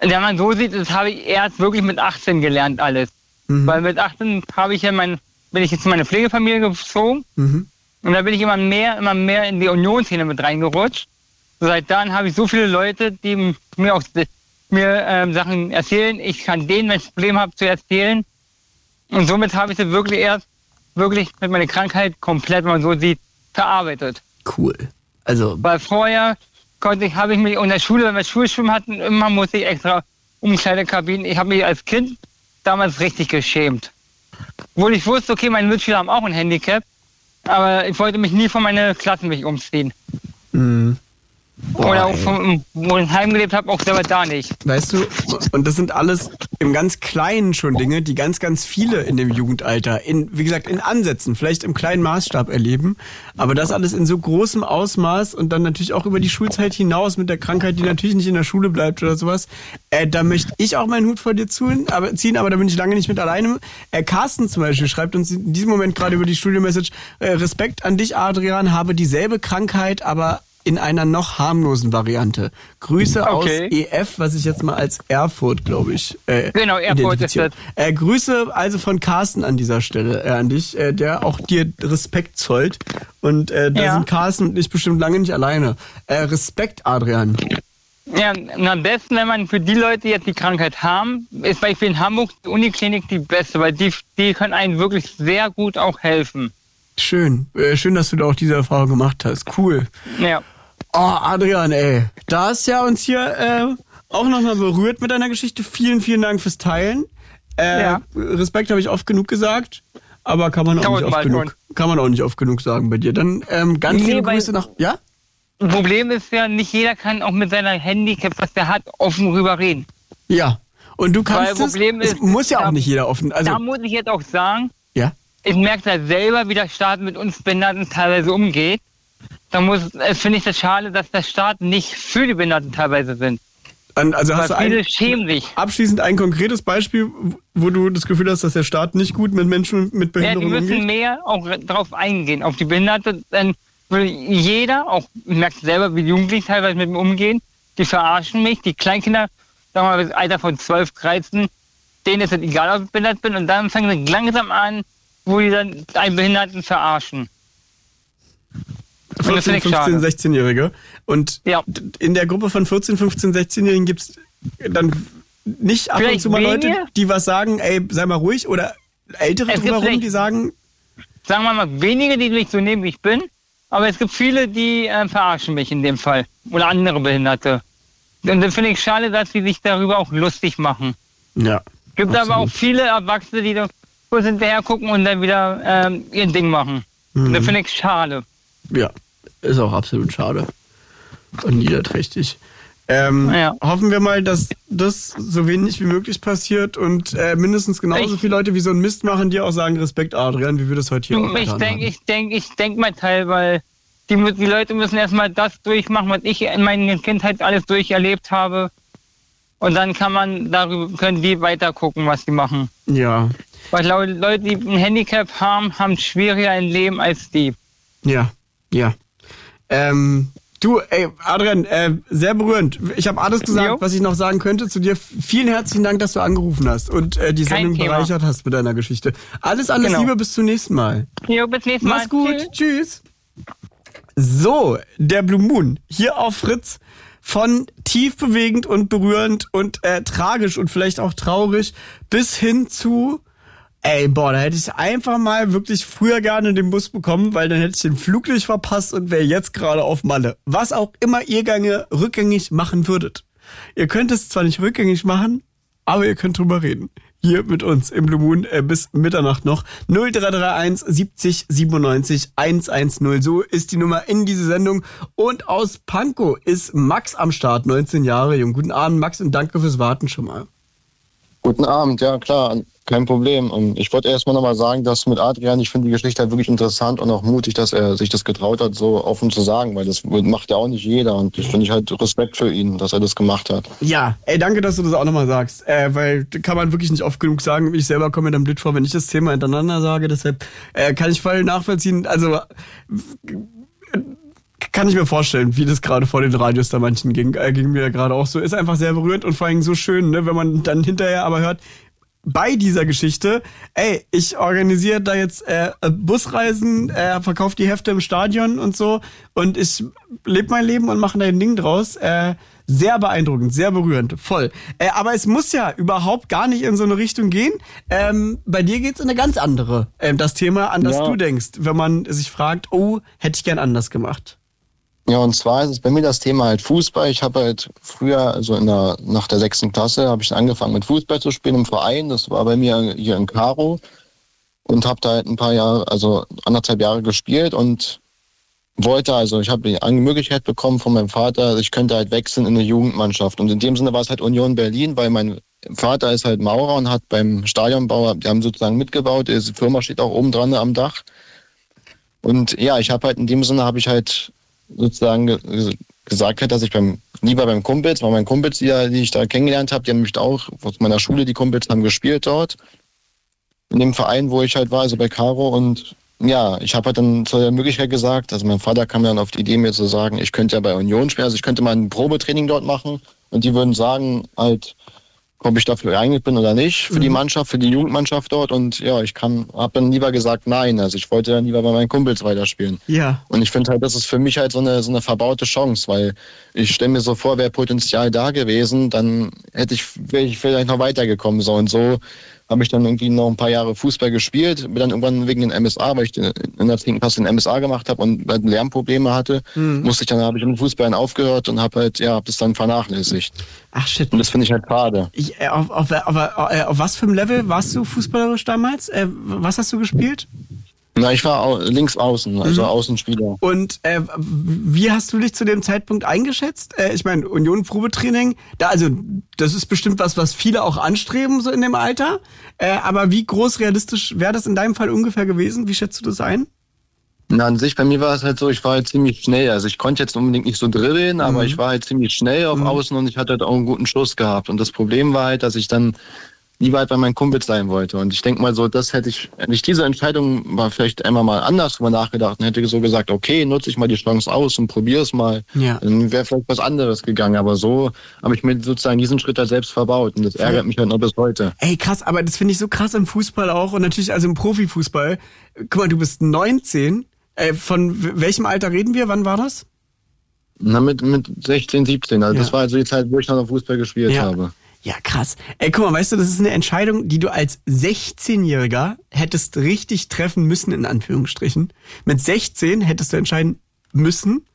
Wenn man so sieht, das habe ich erst wirklich mit 18 gelernt alles. Mhm. Weil mit 18 habe ich ja mein, bin ich jetzt in meine Pflegefamilie gezogen Mhm. und da bin ich immer mehr, immer mehr in die Unionsszene mit reingerutscht. Seit dann habe ich so viele Leute, die mir auch mir ähm, Sachen erzählen. Ich kann denen, wenn ich ein Problem habe, zu erzählen. Und somit habe ich sie wirklich erst wirklich mit meiner Krankheit komplett, wenn man so sieht, verarbeitet. Cool. Also, Weil vorher konnte ich, habe ich mich in der Schule, wenn wir Schulschwimmen hatten, immer musste ich extra Umkleidekabinen. Ich habe mich als Kind damals richtig geschämt. Obwohl ich wusste, okay, meine Mitschüler haben auch ein Handicap, aber ich wollte mich nie von meinen Klassen mich umziehen. mh. Boah, Oder auch von, wo ich heimgelebt habe, auch selber da nicht. Weißt du, und das sind alles im ganz Kleinen schon Dinge, die ganz, ganz viele in dem Jugendalter, in, wie gesagt, in Ansätzen, vielleicht im kleinen Maßstab erleben, aber das alles in so großem Ausmaß und dann natürlich auch über die Schulzeit hinaus mit der Krankheit, die natürlich nicht in der Schule bleibt oder sowas, äh, da möchte ich auch meinen Hut vor dir ziehen, aber, ziehen, aber da bin ich lange nicht mit alleine. Äh, Carsten zum Beispiel schreibt uns in diesem Moment gerade über die Studio-Message, äh, Respekt an dich, Adrian, habe dieselbe Krankheit, aber in einer noch harmlosen Variante. Grüße Okay. aus EF, was ich jetzt mal als Erfurt, glaube ich. Äh, Genau, Erfurt ist Äh, Grüße also von Carsten an dieser Stelle äh, an dich, äh, der auch dir Respekt zollt. Und äh, da Ja. sind Carsten und ich bestimmt lange nicht alleine. Äh, Respekt, Adrian. Ja, am besten, wenn man für die Leute jetzt die Krankheit haben, ist Beispiel in Hamburg die Uniklinik die beste, weil die, die können einem wirklich sehr gut auch helfen. Schön. Äh, schön, dass du da auch diese Erfahrung gemacht hast. Cool. Ja. Oh, Adrian, ey. Da hast ja uns hier äh, auch nochmal berührt mit deiner Geschichte. Vielen, vielen Dank fürs Teilen. Äh, Ja. Respekt habe ich oft genug gesagt, aber kann man auch nicht oft genug. Kann man auch nicht oft genug sagen bei dir. Dann ähm, ganz Nee, viele Grüße nach. Ja? Problem ist ja, nicht jeder kann auch mit seiner Handicap, was der hat, offen rüber reden. Ja. Und du kannst Weil Problem es. ist, es muss ja auch nicht jeder offen. Also da muss ich jetzt auch sagen, ja. Ich merke da selber, wie der Staat mit uns Behinderten teilweise umgeht. Da muss, äh, finde ich das schade, dass der Staat nicht für die Behinderten teilweise sind. An- Also hast du ein, abschließend ein konkretes Beispiel, wo du das Gefühl hast, dass der Staat nicht gut mit Menschen mit Ja, die müssen umgeht? mehr auch drauf eingehen, auf die Behinderte. Denn jeder, auch ich merke selber, wie die Jugendlichen teilweise mit mir umgehen, die verarschen mich. Die Kleinkinder, sagen wir mal, bis Alter von 12, 13, denen ist es egal, ob ich behindert bin. Und dann fangen sie langsam an, wo die dann einen Behinderten verarschen. Und das 14, finde ich 15, schade. 16-Jährige. Und Ja. in der Gruppe von 14, 15, 16-Jährigen gibt es dann nicht ab und Vielleicht zu mal Leute, wenige? die was sagen, ey, sei mal ruhig, oder Ältere Es drumherum, die sagen, Sagen wir mal, wenige, die mich so nehmen, wie ich bin. Aber es gibt viele, die äh, verarschen mich in dem Fall. Oder andere Behinderte. Und dann finde ich schade, dass sie sich darüber auch lustig machen. ja. Gibt aber auch Absolut. viele Erwachsene, die da kurz hinterher gucken und dann wieder ähm, ihr Ding machen. Mhm. Das finde ich schade. Ja, ist auch absolut schade. Und niederträchtig. Ähm, Ja. Hoffen wir mal, dass das so wenig wie möglich passiert und äh, mindestens genauso Ich- viele Leute, wie so ein Mist machen, dir auch sagen, Respekt, Adrian, wie wir das heute hier auch ich denke, ich denke, ich denke mal teil, weil die, die Leute müssen erstmal das durchmachen, was ich in meiner Kindheit alles durcherlebt habe. Und dann kann man darüber, können die weiter gucken, was die machen. Ja, Weil Leute, die ein Handicap haben, haben schwieriger ein Leben als die. ja, ja. Ähm, du, ey, Adrian, äh, sehr berührend. Ich habe alles gesagt, Jo. was ich noch sagen könnte zu dir. Vielen herzlichen Dank, dass du angerufen hast und äh, die Kein Sendung Thema. bereichert hast mit deiner Geschichte. Alles, alles Genau. Liebe, bis zum nächsten Mal. Jo, bis nächstes Mal. Mach's gut. Tschüss. Tschüss. So, der Blue Moon hier auf Fritz von tief bewegend und berührend und äh, tragisch und vielleicht auch traurig bis hin zu Ey, boah, da hätte ich einfach mal wirklich früher gerne den Bus bekommen, weil dann hätte ich den Flug nicht verpasst und wäre jetzt gerade auf Malle. Was auch immer ihr gerne rückgängig machen würdet. Ihr könnt es zwar nicht rückgängig machen, aber ihr könnt drüber reden. Hier mit uns im Blue Moon äh, bis Mitternacht noch. 0331 70 97 110. So ist die Nummer in diese Sendung. Und aus Pankow ist Max am Start, 19 Jahre jung. Guten Abend, Max, und danke fürs Warten schon mal. Guten Abend, ja klar, kein Problem. Und Ich wollte erstmal nochmal sagen, dass mit Adrian, ich finde die Geschichte halt wirklich interessant und auch mutig, dass er sich das getraut hat, so offen zu sagen, weil das macht ja auch nicht jeder und ich finde ich halt Respekt für ihn, dass er das gemacht hat. Ja, ey, danke, dass du das auch nochmal sagst. Äh, weil kann man wirklich nicht oft genug sagen. Ich selber komme mir dann blöd vor, wenn ich das Thema hintereinander sage. Deshalb äh, kann ich voll nachvollziehen. Also kann ich mir vorstellen, wie das gerade vor den Radios da manchen ging. Äh, ging mir gerade auch so. Ist einfach sehr berührend und vor allem so schön, ne, wenn man dann hinterher aber hört, bei dieser Geschichte, ey, ich organisiere da jetzt äh, Busreisen, äh, verkaufe die Hefte im Stadion und so und ich lebe mein Leben und mache da ein Ding draus. Äh, sehr beeindruckend, sehr berührend, voll. Äh, aber es muss ja überhaupt gar nicht in so eine Richtung gehen. Ähm, bei dir geht's in eine ganz andere. Ähm, das Thema, an das Ja. du denkst, wenn man sich fragt, oh, hätte ich gern anders gemacht. Ja, und zwar ist es bei mir das Thema halt Fußball. Ich habe halt früher, also in der, nach der sechsten Klasse, habe ich angefangen mit Fußball zu spielen im Verein. Das war bei mir hier in Karo und habe da halt ein paar Jahre, also anderthalb Jahre gespielt und wollte, also ich habe die Möglichkeit bekommen von meinem Vater, ich könnte halt wechseln in eine Jugendmannschaft. Und in dem Sinne war es halt Union Berlin, weil mein Vater ist halt Maurer und hat beim Stadionbau, die haben sozusagen mitgebaut, die Firma steht auch oben dran am Dach. Und ja, ich habe halt in dem Sinne habe ich halt sozusagen ge gesagt hat, dass ich beim lieber beim Kumpels, weil mein Kumpels, die, die ich da kennengelernt habe, die haben mich auch aus meiner Schule, die Kumpels haben gespielt dort. In dem Verein, wo ich halt war, also bei Caro. Und ja, ich habe halt dann zu der Möglichkeit gesagt, also mein Vater kam dann auf die Idee, mir zu sagen, ich könnte ja bei Union spielen, also ich könnte mal ein Probetraining dort machen. Und die würden sagen, halt, ob ich dafür geeignet bin oder nicht für mhm. die Mannschaft, für die Jugendmannschaft dort. Und ja, ich kann, habe dann lieber gesagt nein. Also ich wollte dann lieber bei meinen Kumpels weiterspielen. Ja. Und ich finde halt, das ist für mich halt so eine, so eine verbaute Chance, weil ich stelle mir so vor, wäre Potenzial da gewesen, dann hätte ich, wäre ich vielleicht noch weitergekommen. So und so habe ich dann irgendwie noch ein paar Jahre Fußball gespielt, bin dann irgendwann wegen den MSA, weil ich in der 10. Klasse den MSA gemacht habe und halt Lernprobleme hatte, mhm. musste ich dann, habe ich mit Fußball aufgehört und habe halt, ja, habe das dann vernachlässigt. Ach shit. Und das finde ich halt schade. Ich, äh, auf, auf, auf, äh, auf, was für einem Level warst du fußballerisch damals? Äh, was hast du gespielt? Na, ich war links außen, also mhm. Außenspieler. Und äh, wie hast du dich zu dem Zeitpunkt eingeschätzt? Äh, ich meine, Union Probetraining, da also das ist bestimmt was, was viele auch anstreben so in dem Alter. Äh, aber wie groß realistisch wäre das in deinem Fall ungefähr gewesen? Wie schätzt du das ein? Na, an sich, bei mir war es halt so, ich war halt ziemlich schnell. Also ich konnte jetzt unbedingt nicht so dribbeln, aber mhm. ich war halt ziemlich schnell auf mhm. Außen und ich hatte halt auch einen guten Schuss gehabt. Und das Problem war halt, dass ich dann lieber halt bei meinen Kumpels sein wollte. Und ich denke mal so, das hätte ich, hätte ich diese Entscheidung mal vielleicht einmal mal anders drüber nachgedacht und hätte so gesagt, okay, nutze ich mal die Chance aus und probiere es mal. Ja. Dann wäre vielleicht was anderes gegangen. Aber so habe ich mir sozusagen diesen Schritt halt selbst verbaut. Und das ärgert mich halt noch bis heute. Ey, krass, aber das finde ich so krass im Fußball auch und natürlich also im Profifußball. Guck mal, du bist 19. Äh, von welchem Alter reden wir? Wann war das? Na, mit, mit 16, 17. Also ja. das war also die Zeit, wo ich noch Fußball gespielt ja. habe. Ja, krass. Ey, guck mal, weißt du, das ist eine Entscheidung, die du als 16-Jähriger hättest richtig treffen müssen, in Anführungsstrichen. Mit 16 hättest du entscheiden müssen,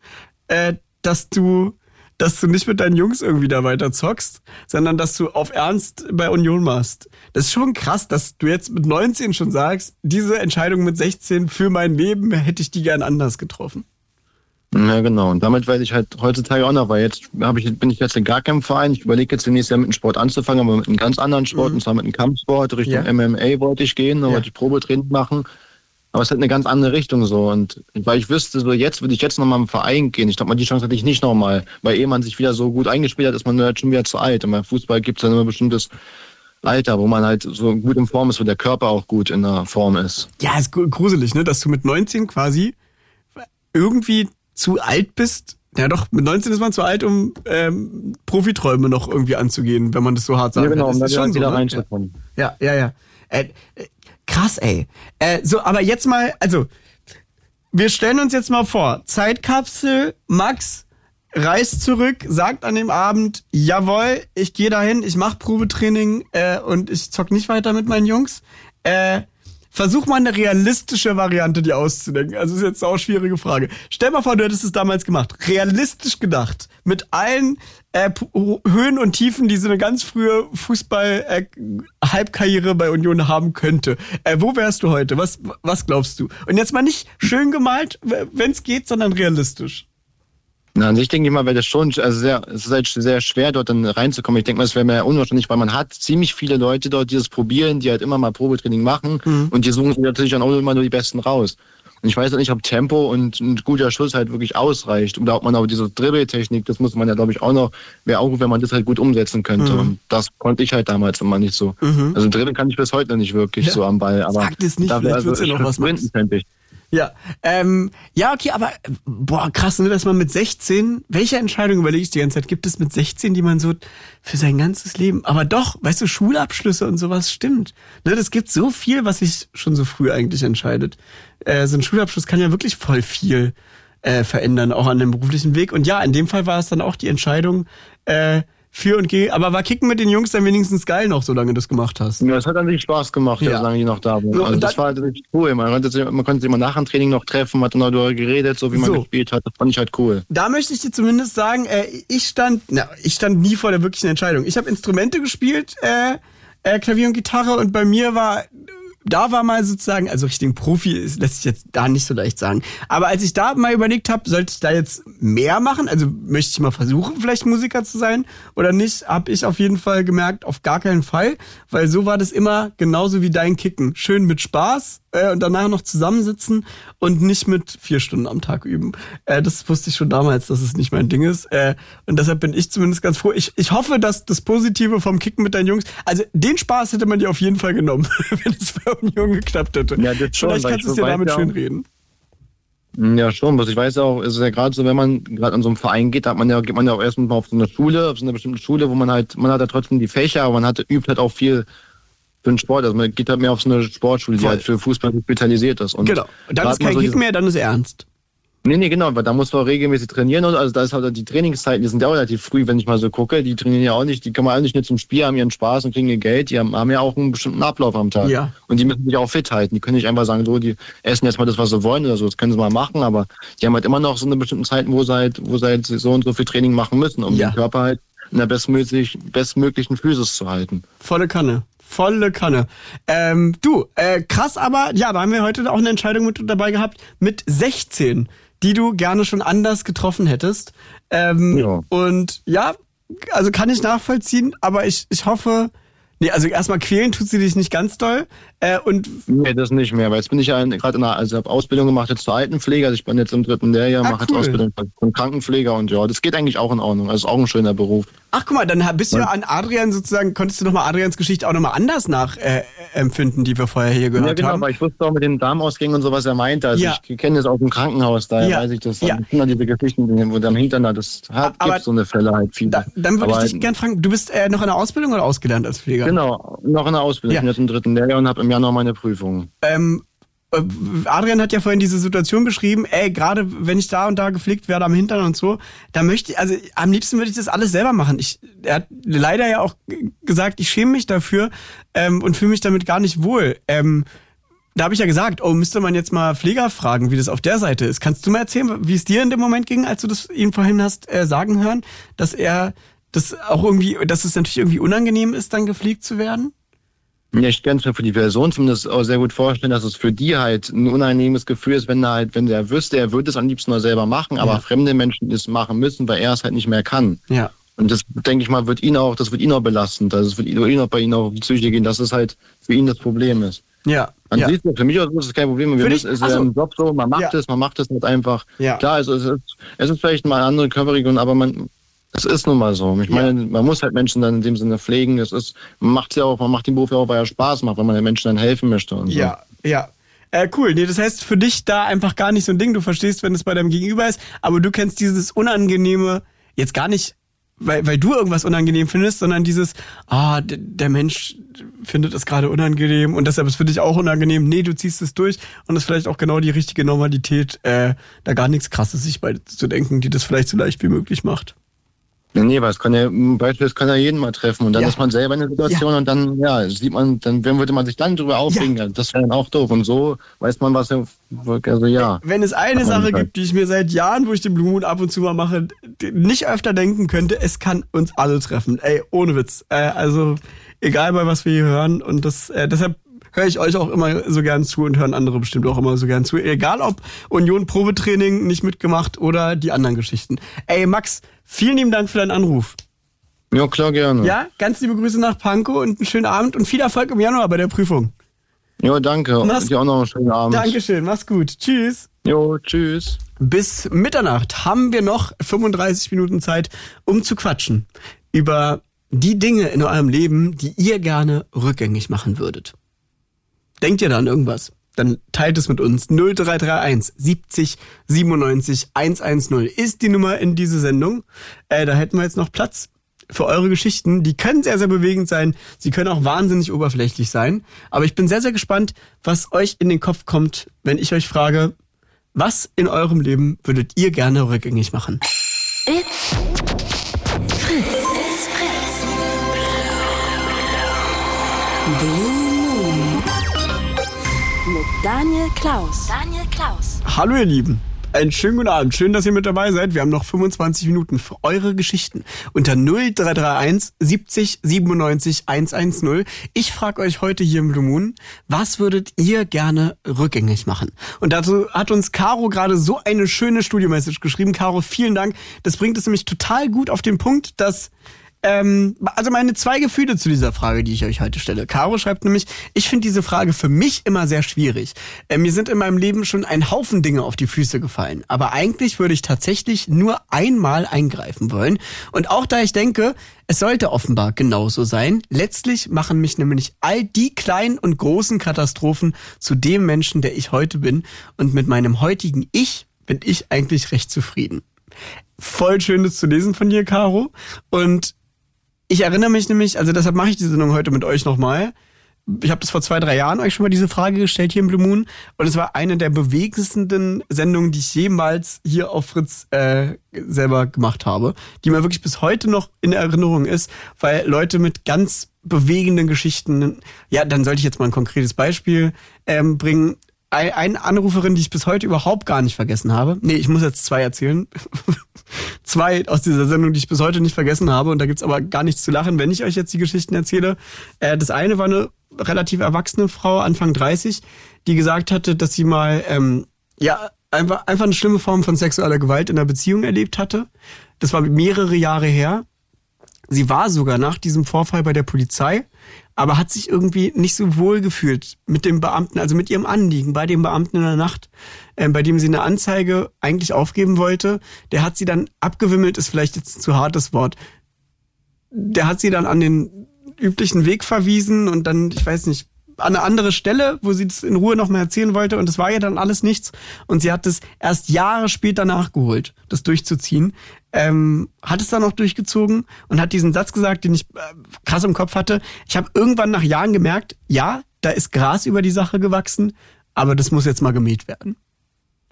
äh, dass du, dass du nicht mit deinen Jungs irgendwie da weiter zockst, sondern dass du auf Ernst bei Union machst. Das ist schon krass, dass du jetzt mit 19 schon sagst, diese Entscheidung mit 16 für mein Leben hätte ich die gern anders getroffen. Ja, genau. Und damit weiß ich halt heutzutage auch noch, weil jetzt hab ich, bin ich jetzt in gar keinem Verein. Ich überlege jetzt demnächst Jahr mit einem Sport anzufangen, aber mit einem ganz anderen Sport, mhm. und zwar mit einem Kampfsport. Richtung ja. MMA wollte ich gehen, da ja. wollte ich Probetraining machen. Aber es hat eine ganz andere Richtung so. Und weil ich wüsste, so jetzt würde ich jetzt nochmal im Verein gehen. Ich glaube mal, die Chance hatte ich nicht nochmal. Weil ehe man sich wieder so gut eingespielt hat, ist man halt schon wieder zu alt. Und beim Fußball gibt es dann immer ein bestimmtes Alter, wo man halt so gut in Form ist, wo der Körper auch gut in der Form ist. Ja, ist gruselig, ne? Dass du mit 19 quasi irgendwie zu alt bist, ja doch, mit 19 ist man zu alt, um ähm, Profiträume noch irgendwie anzugehen, wenn man das so hart sagt. Ja, genau, um da schon wieder so, ne? reinzukommen. Ja, ja, ja. Äh, äh, krass, ey. Äh, so, aber jetzt mal, also, wir stellen uns jetzt mal vor, Zeitkapsel, Max reist zurück, sagt an dem Abend, jawohl, ich gehe dahin, ich mache Probetraining äh, und ich zock nicht weiter mit meinen Jungs. Äh, Versuch mal eine realistische Variante dir auszudenken. Also ist jetzt auch eine schwierige Frage. Stell mal vor, du hättest es damals gemacht. Realistisch gedacht. Mit allen äh, Höhen und Tiefen, die so eine ganz frühe Fußball-Halbkarriere äh, bei Union haben könnte. Äh, wo wärst du heute? Was, was glaubst du? Und jetzt mal nicht schön gemalt, wenn es geht, sondern realistisch. Na, an sich denke ich mal, wäre das schon, also sehr, es ist halt sehr schwer, dort dann reinzukommen. Ich denke mal, es wäre mir unwahrscheinlich, weil man hat ziemlich viele Leute dort, die das probieren, die halt immer mal Probetraining machen mhm. und die suchen sich natürlich dann auch immer nur die Besten raus. Und ich weiß halt nicht, ob Tempo und ein guter Schuss halt wirklich ausreicht. Oder ob man auch diese Dribbeltechnik, das muss man ja, glaube ich, auch noch, wäre auch gut, wenn man das halt gut umsetzen könnte. Mhm. Und das konnte ich halt damals immer nicht so. Mhm. Also Dribbeln kann ich bis heute noch nicht wirklich ja. so am Ball. Aber Sag das nicht, vielleicht also, wird's ja noch was. Könnte ich. Ja, ähm, ja, okay, aber boah, krass, ne, dass man mit 16, welche Entscheidung überlege ich die ganze Zeit, gibt es mit 16, die man so für sein ganzes Leben, aber doch, weißt du, Schulabschlüsse und sowas stimmt. Ne, das gibt so viel, was sich schon so früh eigentlich entscheidet. Äh, so ein Schulabschluss kann ja wirklich voll viel äh, verändern, auch an dem beruflichen Weg. Und ja, in dem Fall war es dann auch die Entscheidung, äh, für und gegen. Aber war Kicken mit den Jungs dann wenigstens geil noch, solange du das gemacht hast? Ja, es hat an sich Spaß gemacht, ja. solange die noch da waren. So, also das war halt richtig cool. Man konnte, sich, man konnte sich immer nach dem Training noch treffen, hat dann darüber geredet, so wie man so. gespielt hat. Das fand ich halt cool. Da möchte ich dir zumindest sagen, äh, ich stand, na, ich stand nie vor der wirklichen Entscheidung. Ich habe Instrumente gespielt, äh, äh, Klavier und Gitarre und bei mir war da war mal sozusagen, also richtigen Profi ist, lässt sich jetzt da nicht so leicht sagen. Aber als ich da mal überlegt habe, sollte ich da jetzt mehr machen? Also möchte ich mal versuchen, vielleicht Musiker zu sein oder nicht? Habe ich auf jeden Fall gemerkt, auf gar keinen Fall, weil so war das immer genauso wie dein Kicken. Schön mit Spaß äh, und danach noch zusammensitzen und nicht mit vier Stunden am Tag üben. Äh, das wusste ich schon damals, dass es nicht mein Ding ist. Äh, und deshalb bin ich zumindest ganz froh. Ich, ich hoffe, dass das Positive vom Kicken mit deinen Jungs, also den Spaß hätte man dir auf jeden Fall genommen, *laughs* wenn es Union geklappt hätte. Ja, das schon, Vielleicht kannst du es dir damit ja schön reden. Ja, schon. Was ich weiß auch, ist ja gerade so, wenn man gerade an so einem Verein geht, hat man ja, geht man ja auch erstmal auf so eine Schule, auf so eine bestimmte Schule, wo man halt, man hat ja trotzdem die Fächer, aber man hat, übt halt auch viel für den Sport. Also man geht halt mehr auf so eine Sportschule, die Voll. halt für Fußball spezialisiert ist. Und Genau. Und dann ist kein so Kick mehr, dann ist ernst. Nee, nee, genau, weil da muss man regelmäßig trainieren und also da ist halt die Trainingszeiten, die sind ja auch relativ früh, wenn ich mal so gucke, die trainieren ja auch nicht, die kommen alle nicht nur zum Spiel, haben ihren Spaß und kriegen ihr Geld, die haben, haben ja auch einen bestimmten Ablauf am Tag. Ja. Und die müssen sich auch fit halten. Die können nicht einfach sagen, so, die essen jetzt mal das, was sie wollen oder so, das können sie mal machen, aber die haben halt immer noch so eine bestimmte Zeit, wo sie halt, wo sie halt so und so viel Training machen müssen, um Ja. den Körper halt in der bestmöglich, bestmöglichen Physis zu halten. Volle Kanne. Volle Kanne. Ähm, du, äh, krass, aber ja, da haben wir heute auch eine Entscheidung mit dabei gehabt mit 16, die du gerne schon anders getroffen hättest. Ähm, Ja. Und ja, also kann ich nachvollziehen, aber ich, ich hoffe, nee, also erstmal quälen tut sie dich nicht ganz doll. Äh, und Nee, das nicht mehr, weil jetzt bin ich ja gerade in der, also habe Ausbildung gemacht jetzt zur Altenpflege, also ich bin jetzt im dritten Lehrjahr, Ah, mache cool. jetzt Ausbildung zum Krankenpfleger und ja, das geht eigentlich auch in Ordnung, also ist auch ein schöner Beruf. ach guck mal, dann bist du ja an Adrian sozusagen, konntest du nochmal Adrians Geschichte auch nochmal anders nachempfinden, äh, die wir vorher hier gehört ja, genau, haben. weil ich wusste auch mit den Darmausgängen und so, was er meinte. Also Ja. ich kenne das aus dem Krankenhaus, daher Ja. weiß ich das. Ja. Sind dann diese Geschichten, wo dann hinter da das hat, Aber- gibt so eine Fälle halt viele. Da, dann würde Aber ich dich gern fragen, du bist äh, noch in der Ausbildung oder ausgelernt als Pfleger? Genau, noch in der Ausbildung. Ja. Ich bin jetzt im dritten Lehrjahr und habe im Januar meine Prüfung. Ähm, äh, Adrian hat ja vorhin diese Situation beschrieben, ey, gerade wenn ich da und da gepflegt werde am Hintern und so, da möchte ich, also am liebsten würde ich das alles selber machen. Ich, er hat leider ja auch gesagt, ich schäme mich dafür ähm, und fühle mich damit gar nicht wohl. Ähm, da habe ich ja gesagt, oh, müsste man jetzt mal Pfleger fragen, wie das auf der Seite ist. Kannst du mal erzählen, wie es dir in dem Moment ging, als du das ihm vorhin hast äh, sagen hören, dass er das auch irgendwie, dass es natürlich irgendwie unangenehm ist, dann gepflegt zu werden? Ja, ich kann es mir für die Person zumindest auch sehr gut vorstellen, dass es für die halt ein unangenehmes Gefühl ist, wenn er halt, wenn er wüsste, er würde es am liebsten mal selber machen, aber Ja. fremde Menschen es machen müssen, weil er es halt nicht mehr kann. Ja. Und das denke ich mal, wird ihn auch, das wird ihn auch belastend. Also es wird ihn auch bei ihm auch auf die Psyche gehen, dass es halt für ihn das Problem ist. Ja. An ja. sich, für mich ist es kein Problem. Wir müssen, es ist Ach ja so. im Job so, man macht Ja. es, man macht es halt einfach. Ja. Klar, also es ist, es ist vielleicht mal eine andere Körperregion, aber man, es ist nun mal so. Ich Ja. meine, man muss halt Menschen dann in dem Sinne pflegen. Es ist, man macht ja auch, man macht den Beruf ja auch, weil er Spaß macht, weil man den Menschen dann helfen möchte und so. Ja, ja. Äh, cool. Nee, das heißt für dich da einfach gar nicht so ein Ding. Du verstehst, wenn es bei deinem Gegenüber ist, aber du kennst dieses Unangenehme jetzt gar nicht, weil, weil du irgendwas unangenehm findest, sondern dieses, ah, der Mensch findet es gerade unangenehm und deshalb ist für dich auch unangenehm. Nee, du ziehst es durch und das ist vielleicht auch genau die richtige Normalität, äh, da gar nichts krasses sich bei zu denken, die das vielleicht so leicht wie möglich macht. Nee, weil es kann ja, ein Beispiel, es kann ja jeden mal treffen. Und dann Ja. ist man selber in der Situation und dann, ja, sieht man, dann würde man sich dann drüber aufregen. Ja. Das wäre dann auch doof. Und so weiß man, was er, also ja. Wenn es eine Sache gibt, die ich mir seit Jahren, wo ich den Blue Moon ab und zu mal mache, nicht öfter denken könnte, es kann uns alle treffen. Ey, ohne Witz. Äh, also egal bei was wir hier hören und das äh, deshalb höre ich euch auch immer so gern zu und hören andere bestimmt auch immer so gern zu. Egal ob Union Probetraining nicht mitgemacht oder die anderen Geschichten. Ey Max, vielen lieben Dank für deinen Anruf. Ja, klar, gerne. Ja, ganz liebe Grüße nach Pankow und einen schönen Abend und viel Erfolg im Januar bei der Prüfung. Ja, danke. Mach's- Und dir auch noch einen schönen Abend. Dankeschön, mach's gut. Tschüss. Jo, tschüss. Bis Mitternacht haben wir noch 35 Minuten Zeit, um zu quatschen über die Dinge in eurem Leben, die ihr gerne rückgängig machen würdet. Denkt ihr da an irgendwas? Dann teilt es mit uns. 0331 70 97 110 ist die Nummer in diese Sendung. Äh, da hätten wir jetzt noch Platz für eure Geschichten. Die können sehr, sehr bewegend sein. Sie können auch wahnsinnig oberflächlich sein. Aber ich bin sehr, sehr gespannt, was euch in den Kopf kommt, wenn ich euch frage, was in eurem Leben würdet ihr gerne rückgängig machen? It's Fritz. It's Fritz. Blue Daniel Klaus. Daniel Klaus. Hallo ihr Lieben. Einen schönen guten Abend. Schön, dass ihr mit dabei seid. Wir haben noch 25 Minuten für eure Geschichten. Unter 0331 70 97 110. Ich frage euch heute hier im Blue Moon, was würdet ihr gerne rückgängig machen? Und dazu hat uns Caro gerade so eine schöne Studio-Message geschrieben. Caro, vielen Dank. Das bringt es nämlich total gut auf den Punkt, dass Ähm, also meine zwei Gefühle zu dieser Frage, die ich euch heute stelle. Caro schreibt nämlich, ich finde diese Frage für mich immer sehr schwierig. Äh, mir sind in meinem Leben schon ein Haufen Dinge auf die Füße gefallen. Aber eigentlich würde ich tatsächlich nur einmal eingreifen wollen. Und auch da ich denke, es sollte offenbar genauso sein. Letztlich machen mich nämlich all die kleinen und großen Katastrophen zu dem Menschen, der ich heute bin. Und mit meinem heutigen Ich bin ich eigentlich recht zufrieden. Voll schön, das zu lesen von dir, Caro. Und ich erinnere mich nämlich, also deshalb mache ich die Sendung heute mit euch nochmal. Ich habe das vor zwei, drei Jahren euch schon mal diese Frage gestellt hier im Blue Moon. Und es war eine der bewegendsten Sendungen, die ich jemals hier auf Fritz äh, selber gemacht habe. Die mir wirklich bis heute noch in Erinnerung ist, weil Leute mit ganz bewegenden Geschichten, ja, dann sollte ich jetzt mal ein konkretes Beispiel ähm, bringen eine Anruferin, die ich bis heute überhaupt gar nicht vergessen habe. Nee, ich muss jetzt zwei erzählen. *laughs* zwei aus dieser Sendung, die ich bis heute nicht vergessen habe. Und da gibt's aber gar nichts zu lachen, wenn ich euch jetzt die Geschichten erzähle. Äh, das eine war eine relativ erwachsene Frau, Anfang 30, die gesagt hatte, dass sie mal ähm, ja einfach, einfach eine schlimme Form von sexueller Gewalt in der Beziehung erlebt hatte. Das war mehrere Jahre her. Sie war sogar nach diesem Vorfall bei der Polizei aber hat sich irgendwie nicht so wohl gefühlt mit dem Beamten, also mit ihrem Anliegen bei dem Beamten in der Nacht, äh, bei dem sie eine Anzeige eigentlich aufgeben wollte. Der hat sie dann abgewimmelt, ist vielleicht jetzt ein zu hartes Wort. Der hat sie dann an den üblichen Weg verwiesen und dann, ich weiß nicht, an eine andere Stelle, wo sie das in Ruhe nochmal erzählen wollte und das war ja dann alles nichts und sie hat es erst Jahre später nachgeholt, das durchzuziehen, ähm, hat es dann auch durchgezogen und hat diesen Satz gesagt, den ich äh, krass im Kopf hatte. Ich habe irgendwann nach Jahren gemerkt, ja, da ist Gras über die Sache gewachsen, aber das muss jetzt mal gemäht werden.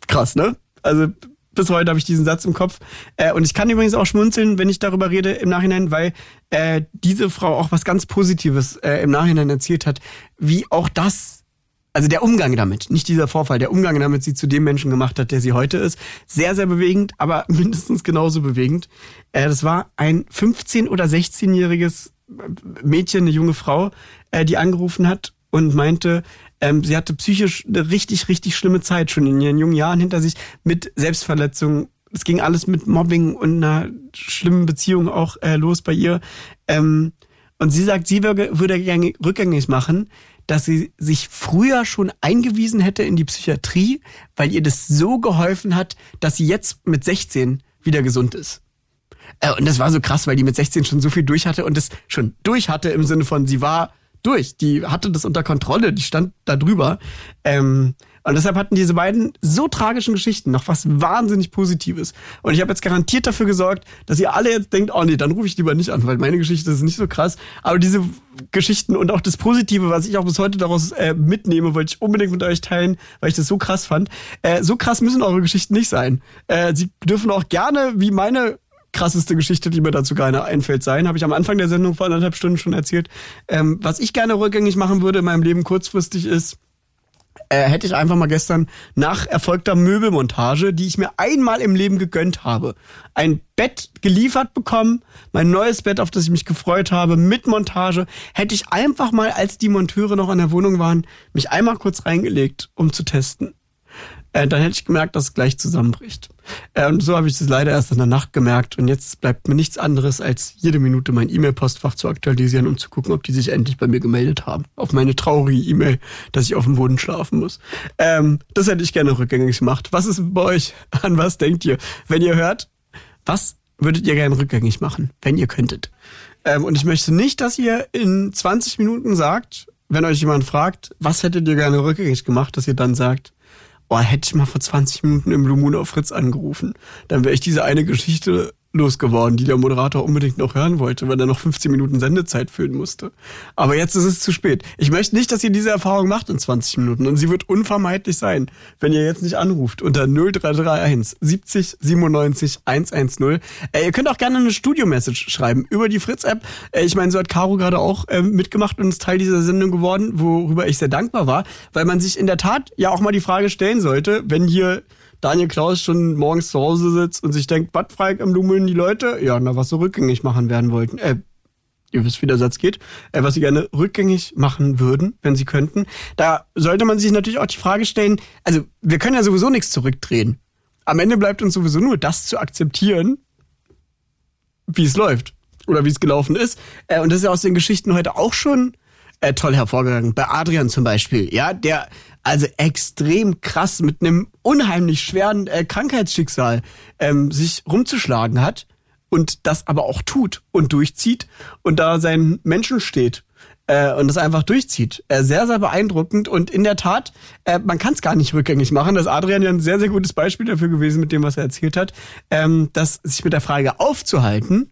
Krass, ne? Also bis heute habe ich diesen Satz im Kopf. Äh, und ich kann übrigens auch schmunzeln, wenn ich darüber rede im Nachhinein, weil äh, diese Frau auch was ganz Positives äh, im Nachhinein erzählt hat, wie auch das, also der Umgang damit, nicht dieser Vorfall, der Umgang damit sie zu dem Menschen gemacht hat, der sie heute ist, sehr, sehr bewegend, aber *laughs* mindestens genauso bewegend. Äh, das war ein 15- oder 16-jähriges Mädchen, eine junge Frau, äh, die angerufen hat und meinte, ähm, sie hatte psychisch eine richtig, richtig schlimme Zeit schon in ihren jungen Jahren hinter sich mit Selbstverletzungen. Es ging alles mit Mobbing und einer schlimmen Beziehung auch äh, los bei ihr. Ähm, und sie sagt, sie würde, rückgängig machen, dass sie sich früher schon eingewiesen hätte in die Psychiatrie, weil ihr das so geholfen hat, dass sie jetzt mit 16 wieder gesund ist. Äh, und das war so krass, weil die mit 16 schon so viel durch hatte und das schon durch hatte im Sinne von, sie war durch. Die hatte das unter Kontrolle, die stand da drüber. Ähm, und deshalb hatten diese beiden so tragischen Geschichten noch was wahnsinnig Positives. Und ich habe jetzt garantiert dafür gesorgt, dass ihr alle jetzt denkt, oh nee, dann rufe ich lieber nicht an, weil meine Geschichte ist nicht so krass. Aber diese Geschichten und auch das Positive, was ich auch bis heute daraus äh, mitnehme, wollte ich unbedingt mit euch teilen, weil ich das so krass fand. Äh, so krass müssen eure Geschichten nicht sein. Äh, sie dürfen auch gerne, wie meine krasseste Geschichte, die mir dazu gerne einfällt, sein. Habe ich am Anfang der Sendung vor anderthalb Stunden schon erzählt. Ähm, was ich gerne rückgängig machen würde in meinem Leben kurzfristig ist, äh, hätte ich einfach mal gestern nach erfolgter Möbelmontage, die ich mir einmal im Leben gegönnt habe, ein Bett geliefert bekommen, mein neues Bett, auf das ich mich gefreut habe, mit Montage, hätte ich einfach mal, als die Monteure noch an der Wohnung waren, mich einmal kurz reingelegt, um zu testen äh, dann hätte ich gemerkt, dass es gleich zusammenbricht. Äh, und so habe ich es leider erst in der Nacht gemerkt. Und jetzt bleibt mir nichts anderes, als jede Minute mein E-Mail-Postfach zu aktualisieren, um zu gucken, ob die sich endlich bei mir gemeldet haben. Auf meine traurige E-Mail, dass ich auf dem Boden schlafen muss. Ähm, das hätte ich gerne rückgängig gemacht. Was ist bei euch? *laughs* An was denkt ihr? Wenn ihr hört, was würdet ihr gerne rückgängig machen, wenn ihr könntet? Ähm, und ich möchte nicht, dass ihr in 20 Minuten sagt, wenn euch jemand fragt, was hättet ihr gerne rückgängig gemacht, dass ihr dann sagt, oh, hätte ich mal vor 20 Minuten im Blue Moon auf Fritz angerufen, dann wäre ich diese eine Geschichte losgeworden, die der Moderator unbedingt noch hören wollte, weil er noch 15 Minuten Sendezeit füllen musste. Aber jetzt ist es zu spät. Ich möchte nicht, dass ihr diese Erfahrung macht in 20 Minuten und sie wird unvermeidlich sein, wenn ihr jetzt nicht anruft unter 0331 70 97 110. Äh, ihr könnt auch gerne eine Studio-Message schreiben über die Fritz-App. Äh, ich meine, so hat Caro gerade auch äh, mitgemacht und ist Teil dieser Sendung geworden, worüber ich sehr dankbar war, weil man sich in der Tat ja auch mal die Frage stellen sollte, wenn hier Daniel Klaus schon morgens zu Hause sitzt und sich denkt, was am Blumen die Leute? Ja, na, was so rückgängig machen werden wollten. Äh, ihr wisst, wie der Satz geht, äh, was sie gerne rückgängig machen würden, wenn sie könnten. Da sollte man sich natürlich auch die Frage stellen, also wir können ja sowieso nichts zurückdrehen. Am Ende bleibt uns sowieso nur das zu akzeptieren, wie es läuft. oder wie es gelaufen ist. Äh, und das ist ja aus den Geschichten heute auch schon äh, toll hervorgegangen. Bei Adrian zum Beispiel, ja, der also extrem krass mit einem unheimlich schweren äh, Krankheitsschicksal ähm, sich rumzuschlagen hat und das aber auch tut und durchzieht und da seinen Menschen steht äh, und das einfach durchzieht. Äh, sehr, sehr beeindruckend und in der Tat, äh, man kann es gar nicht rückgängig machen. Das ist Adrian ja ein sehr, sehr gutes Beispiel dafür gewesen mit dem, was er erzählt hat, ähm, dass sich mit der Frage aufzuhalten,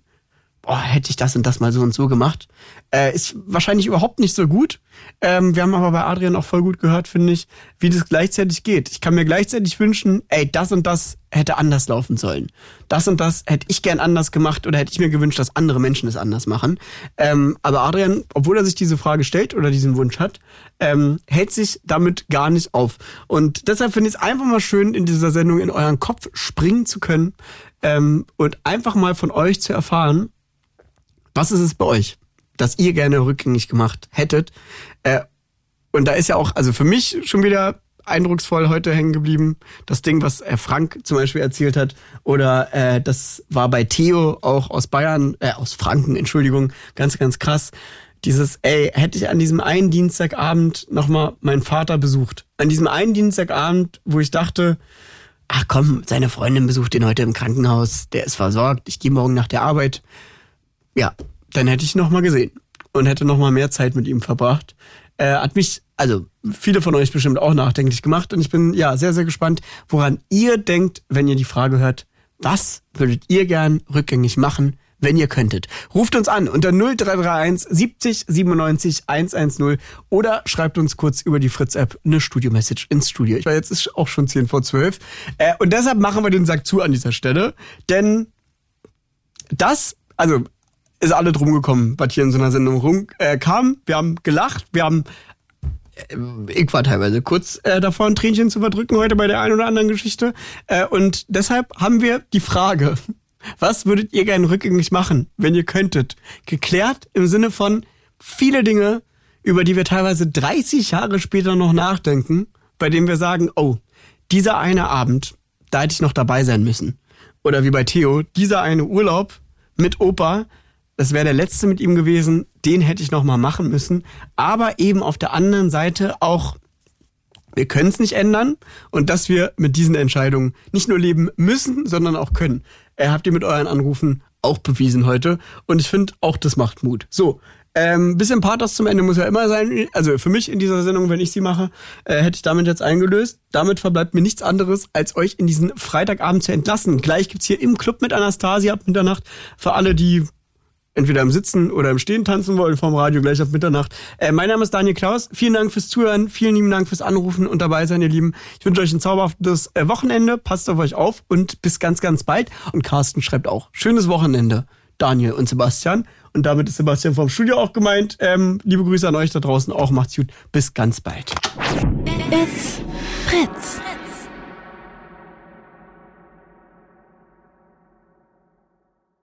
boah, hätte ich das und das mal so und so gemacht, äh, ist wahrscheinlich überhaupt nicht so gut. Ähm, wir haben aber bei Adrian auch voll gut gehört, finde ich, wie das gleichzeitig geht. Ich kann mir gleichzeitig wünschen, ey, das und das hätte anders laufen sollen. Das und das hätte ich gern anders gemacht oder hätte ich mir gewünscht, dass andere Menschen es anders machen. Ähm, aber Adrian, obwohl er sich diese Frage stellt oder diesen Wunsch hat, ähm, hält sich damit gar nicht auf. Und deshalb finde ich es einfach mal schön, in dieser Sendung in euren Kopf springen zu können ähm, und einfach mal von euch zu erfahren, was ist es bei euch, das ihr gerne rückgängig gemacht hättet? Äh, und da ist ja auch, also für mich schon wieder eindrucksvoll heute hängen geblieben. Das Ding, was äh, Frank zum Beispiel erzählt hat. Oder äh, das war bei Theo auch aus Bayern, äh, aus Franken, Entschuldigung, ganz, ganz krass. Dieses, ey, hätte ich an diesem einen Dienstagabend nochmal meinen Vater besucht. An diesem einen Dienstagabend, wo ich dachte, ach komm, seine Freundin besucht ihn heute im Krankenhaus, der ist versorgt, ich gehe morgen nach der Arbeit ja, dann hätte ich ihn noch mal gesehen und hätte noch mal mehr Zeit mit ihm verbracht. Äh, hat mich, also viele von euch bestimmt auch nachdenklich gemacht und ich bin ja sehr, sehr gespannt, woran ihr denkt, wenn ihr die Frage hört, was würdet ihr gern rückgängig machen, wenn ihr könntet. Ruft uns an unter 0331 70 97 110 oder schreibt uns kurz über die Fritz-App eine Studio-Message ins Studio. Ich weiß, jetzt ist auch schon 10 vor 12. Äh, und deshalb machen wir den Sack zu an dieser Stelle, denn das, also ist alle drum gekommen, was hier in so einer Sendung rumkam. Äh, kam. wir haben gelacht, wir haben äh, ich war teilweise kurz äh, davor, ein Tränchen zu verdrücken heute bei der einen oder anderen Geschichte. Äh, und deshalb haben wir die Frage, *laughs* was würdet ihr gerne rückgängig machen, wenn ihr könntet? Geklärt im Sinne von viele Dinge, über die wir teilweise 30 Jahre später noch nachdenken, bei denen wir sagen, oh, dieser eine Abend, da hätte ich noch dabei sein müssen. Oder wie bei Theo, dieser eine Urlaub mit Opa, das wäre der letzte mit ihm gewesen, den hätte ich noch mal machen müssen. Aber eben auf der anderen Seite auch, wir können es nicht ändern und dass wir mit diesen Entscheidungen nicht nur leben müssen, sondern auch können. Äh, habt ihr mit euren Anrufen auch bewiesen heute und ich finde, auch das macht Mut. So, ähm, bisschen Pathos zum Ende muss ja immer sein. Also für mich in dieser Sendung, wenn ich sie mache, äh, hätte ich damit jetzt eingelöst. Damit verbleibt mir nichts anderes, als euch in diesen Freitagabend zu entlassen. Gleich gibt's hier im Club mit Anastasia ab Mitternacht für alle, die entweder im Sitzen oder im Stehen tanzen wollen vom Radio gleich ab Mitternacht. Äh, mein Name ist Daniel Klaus. Vielen Dank fürs Zuhören. Vielen lieben Dank fürs Anrufen und dabei sein, ihr Lieben. Ich wünsche euch ein zauberhaftes äh, Wochenende. Passt auf euch auf und bis ganz, ganz bald. Und Carsten schreibt auch. Schönes Wochenende. Daniel und Sebastian. Und damit ist Sebastian vom Studio auch gemeint. Ähm, liebe Grüße an euch da draußen auch. Macht's gut. Bis ganz bald. It's Fritz.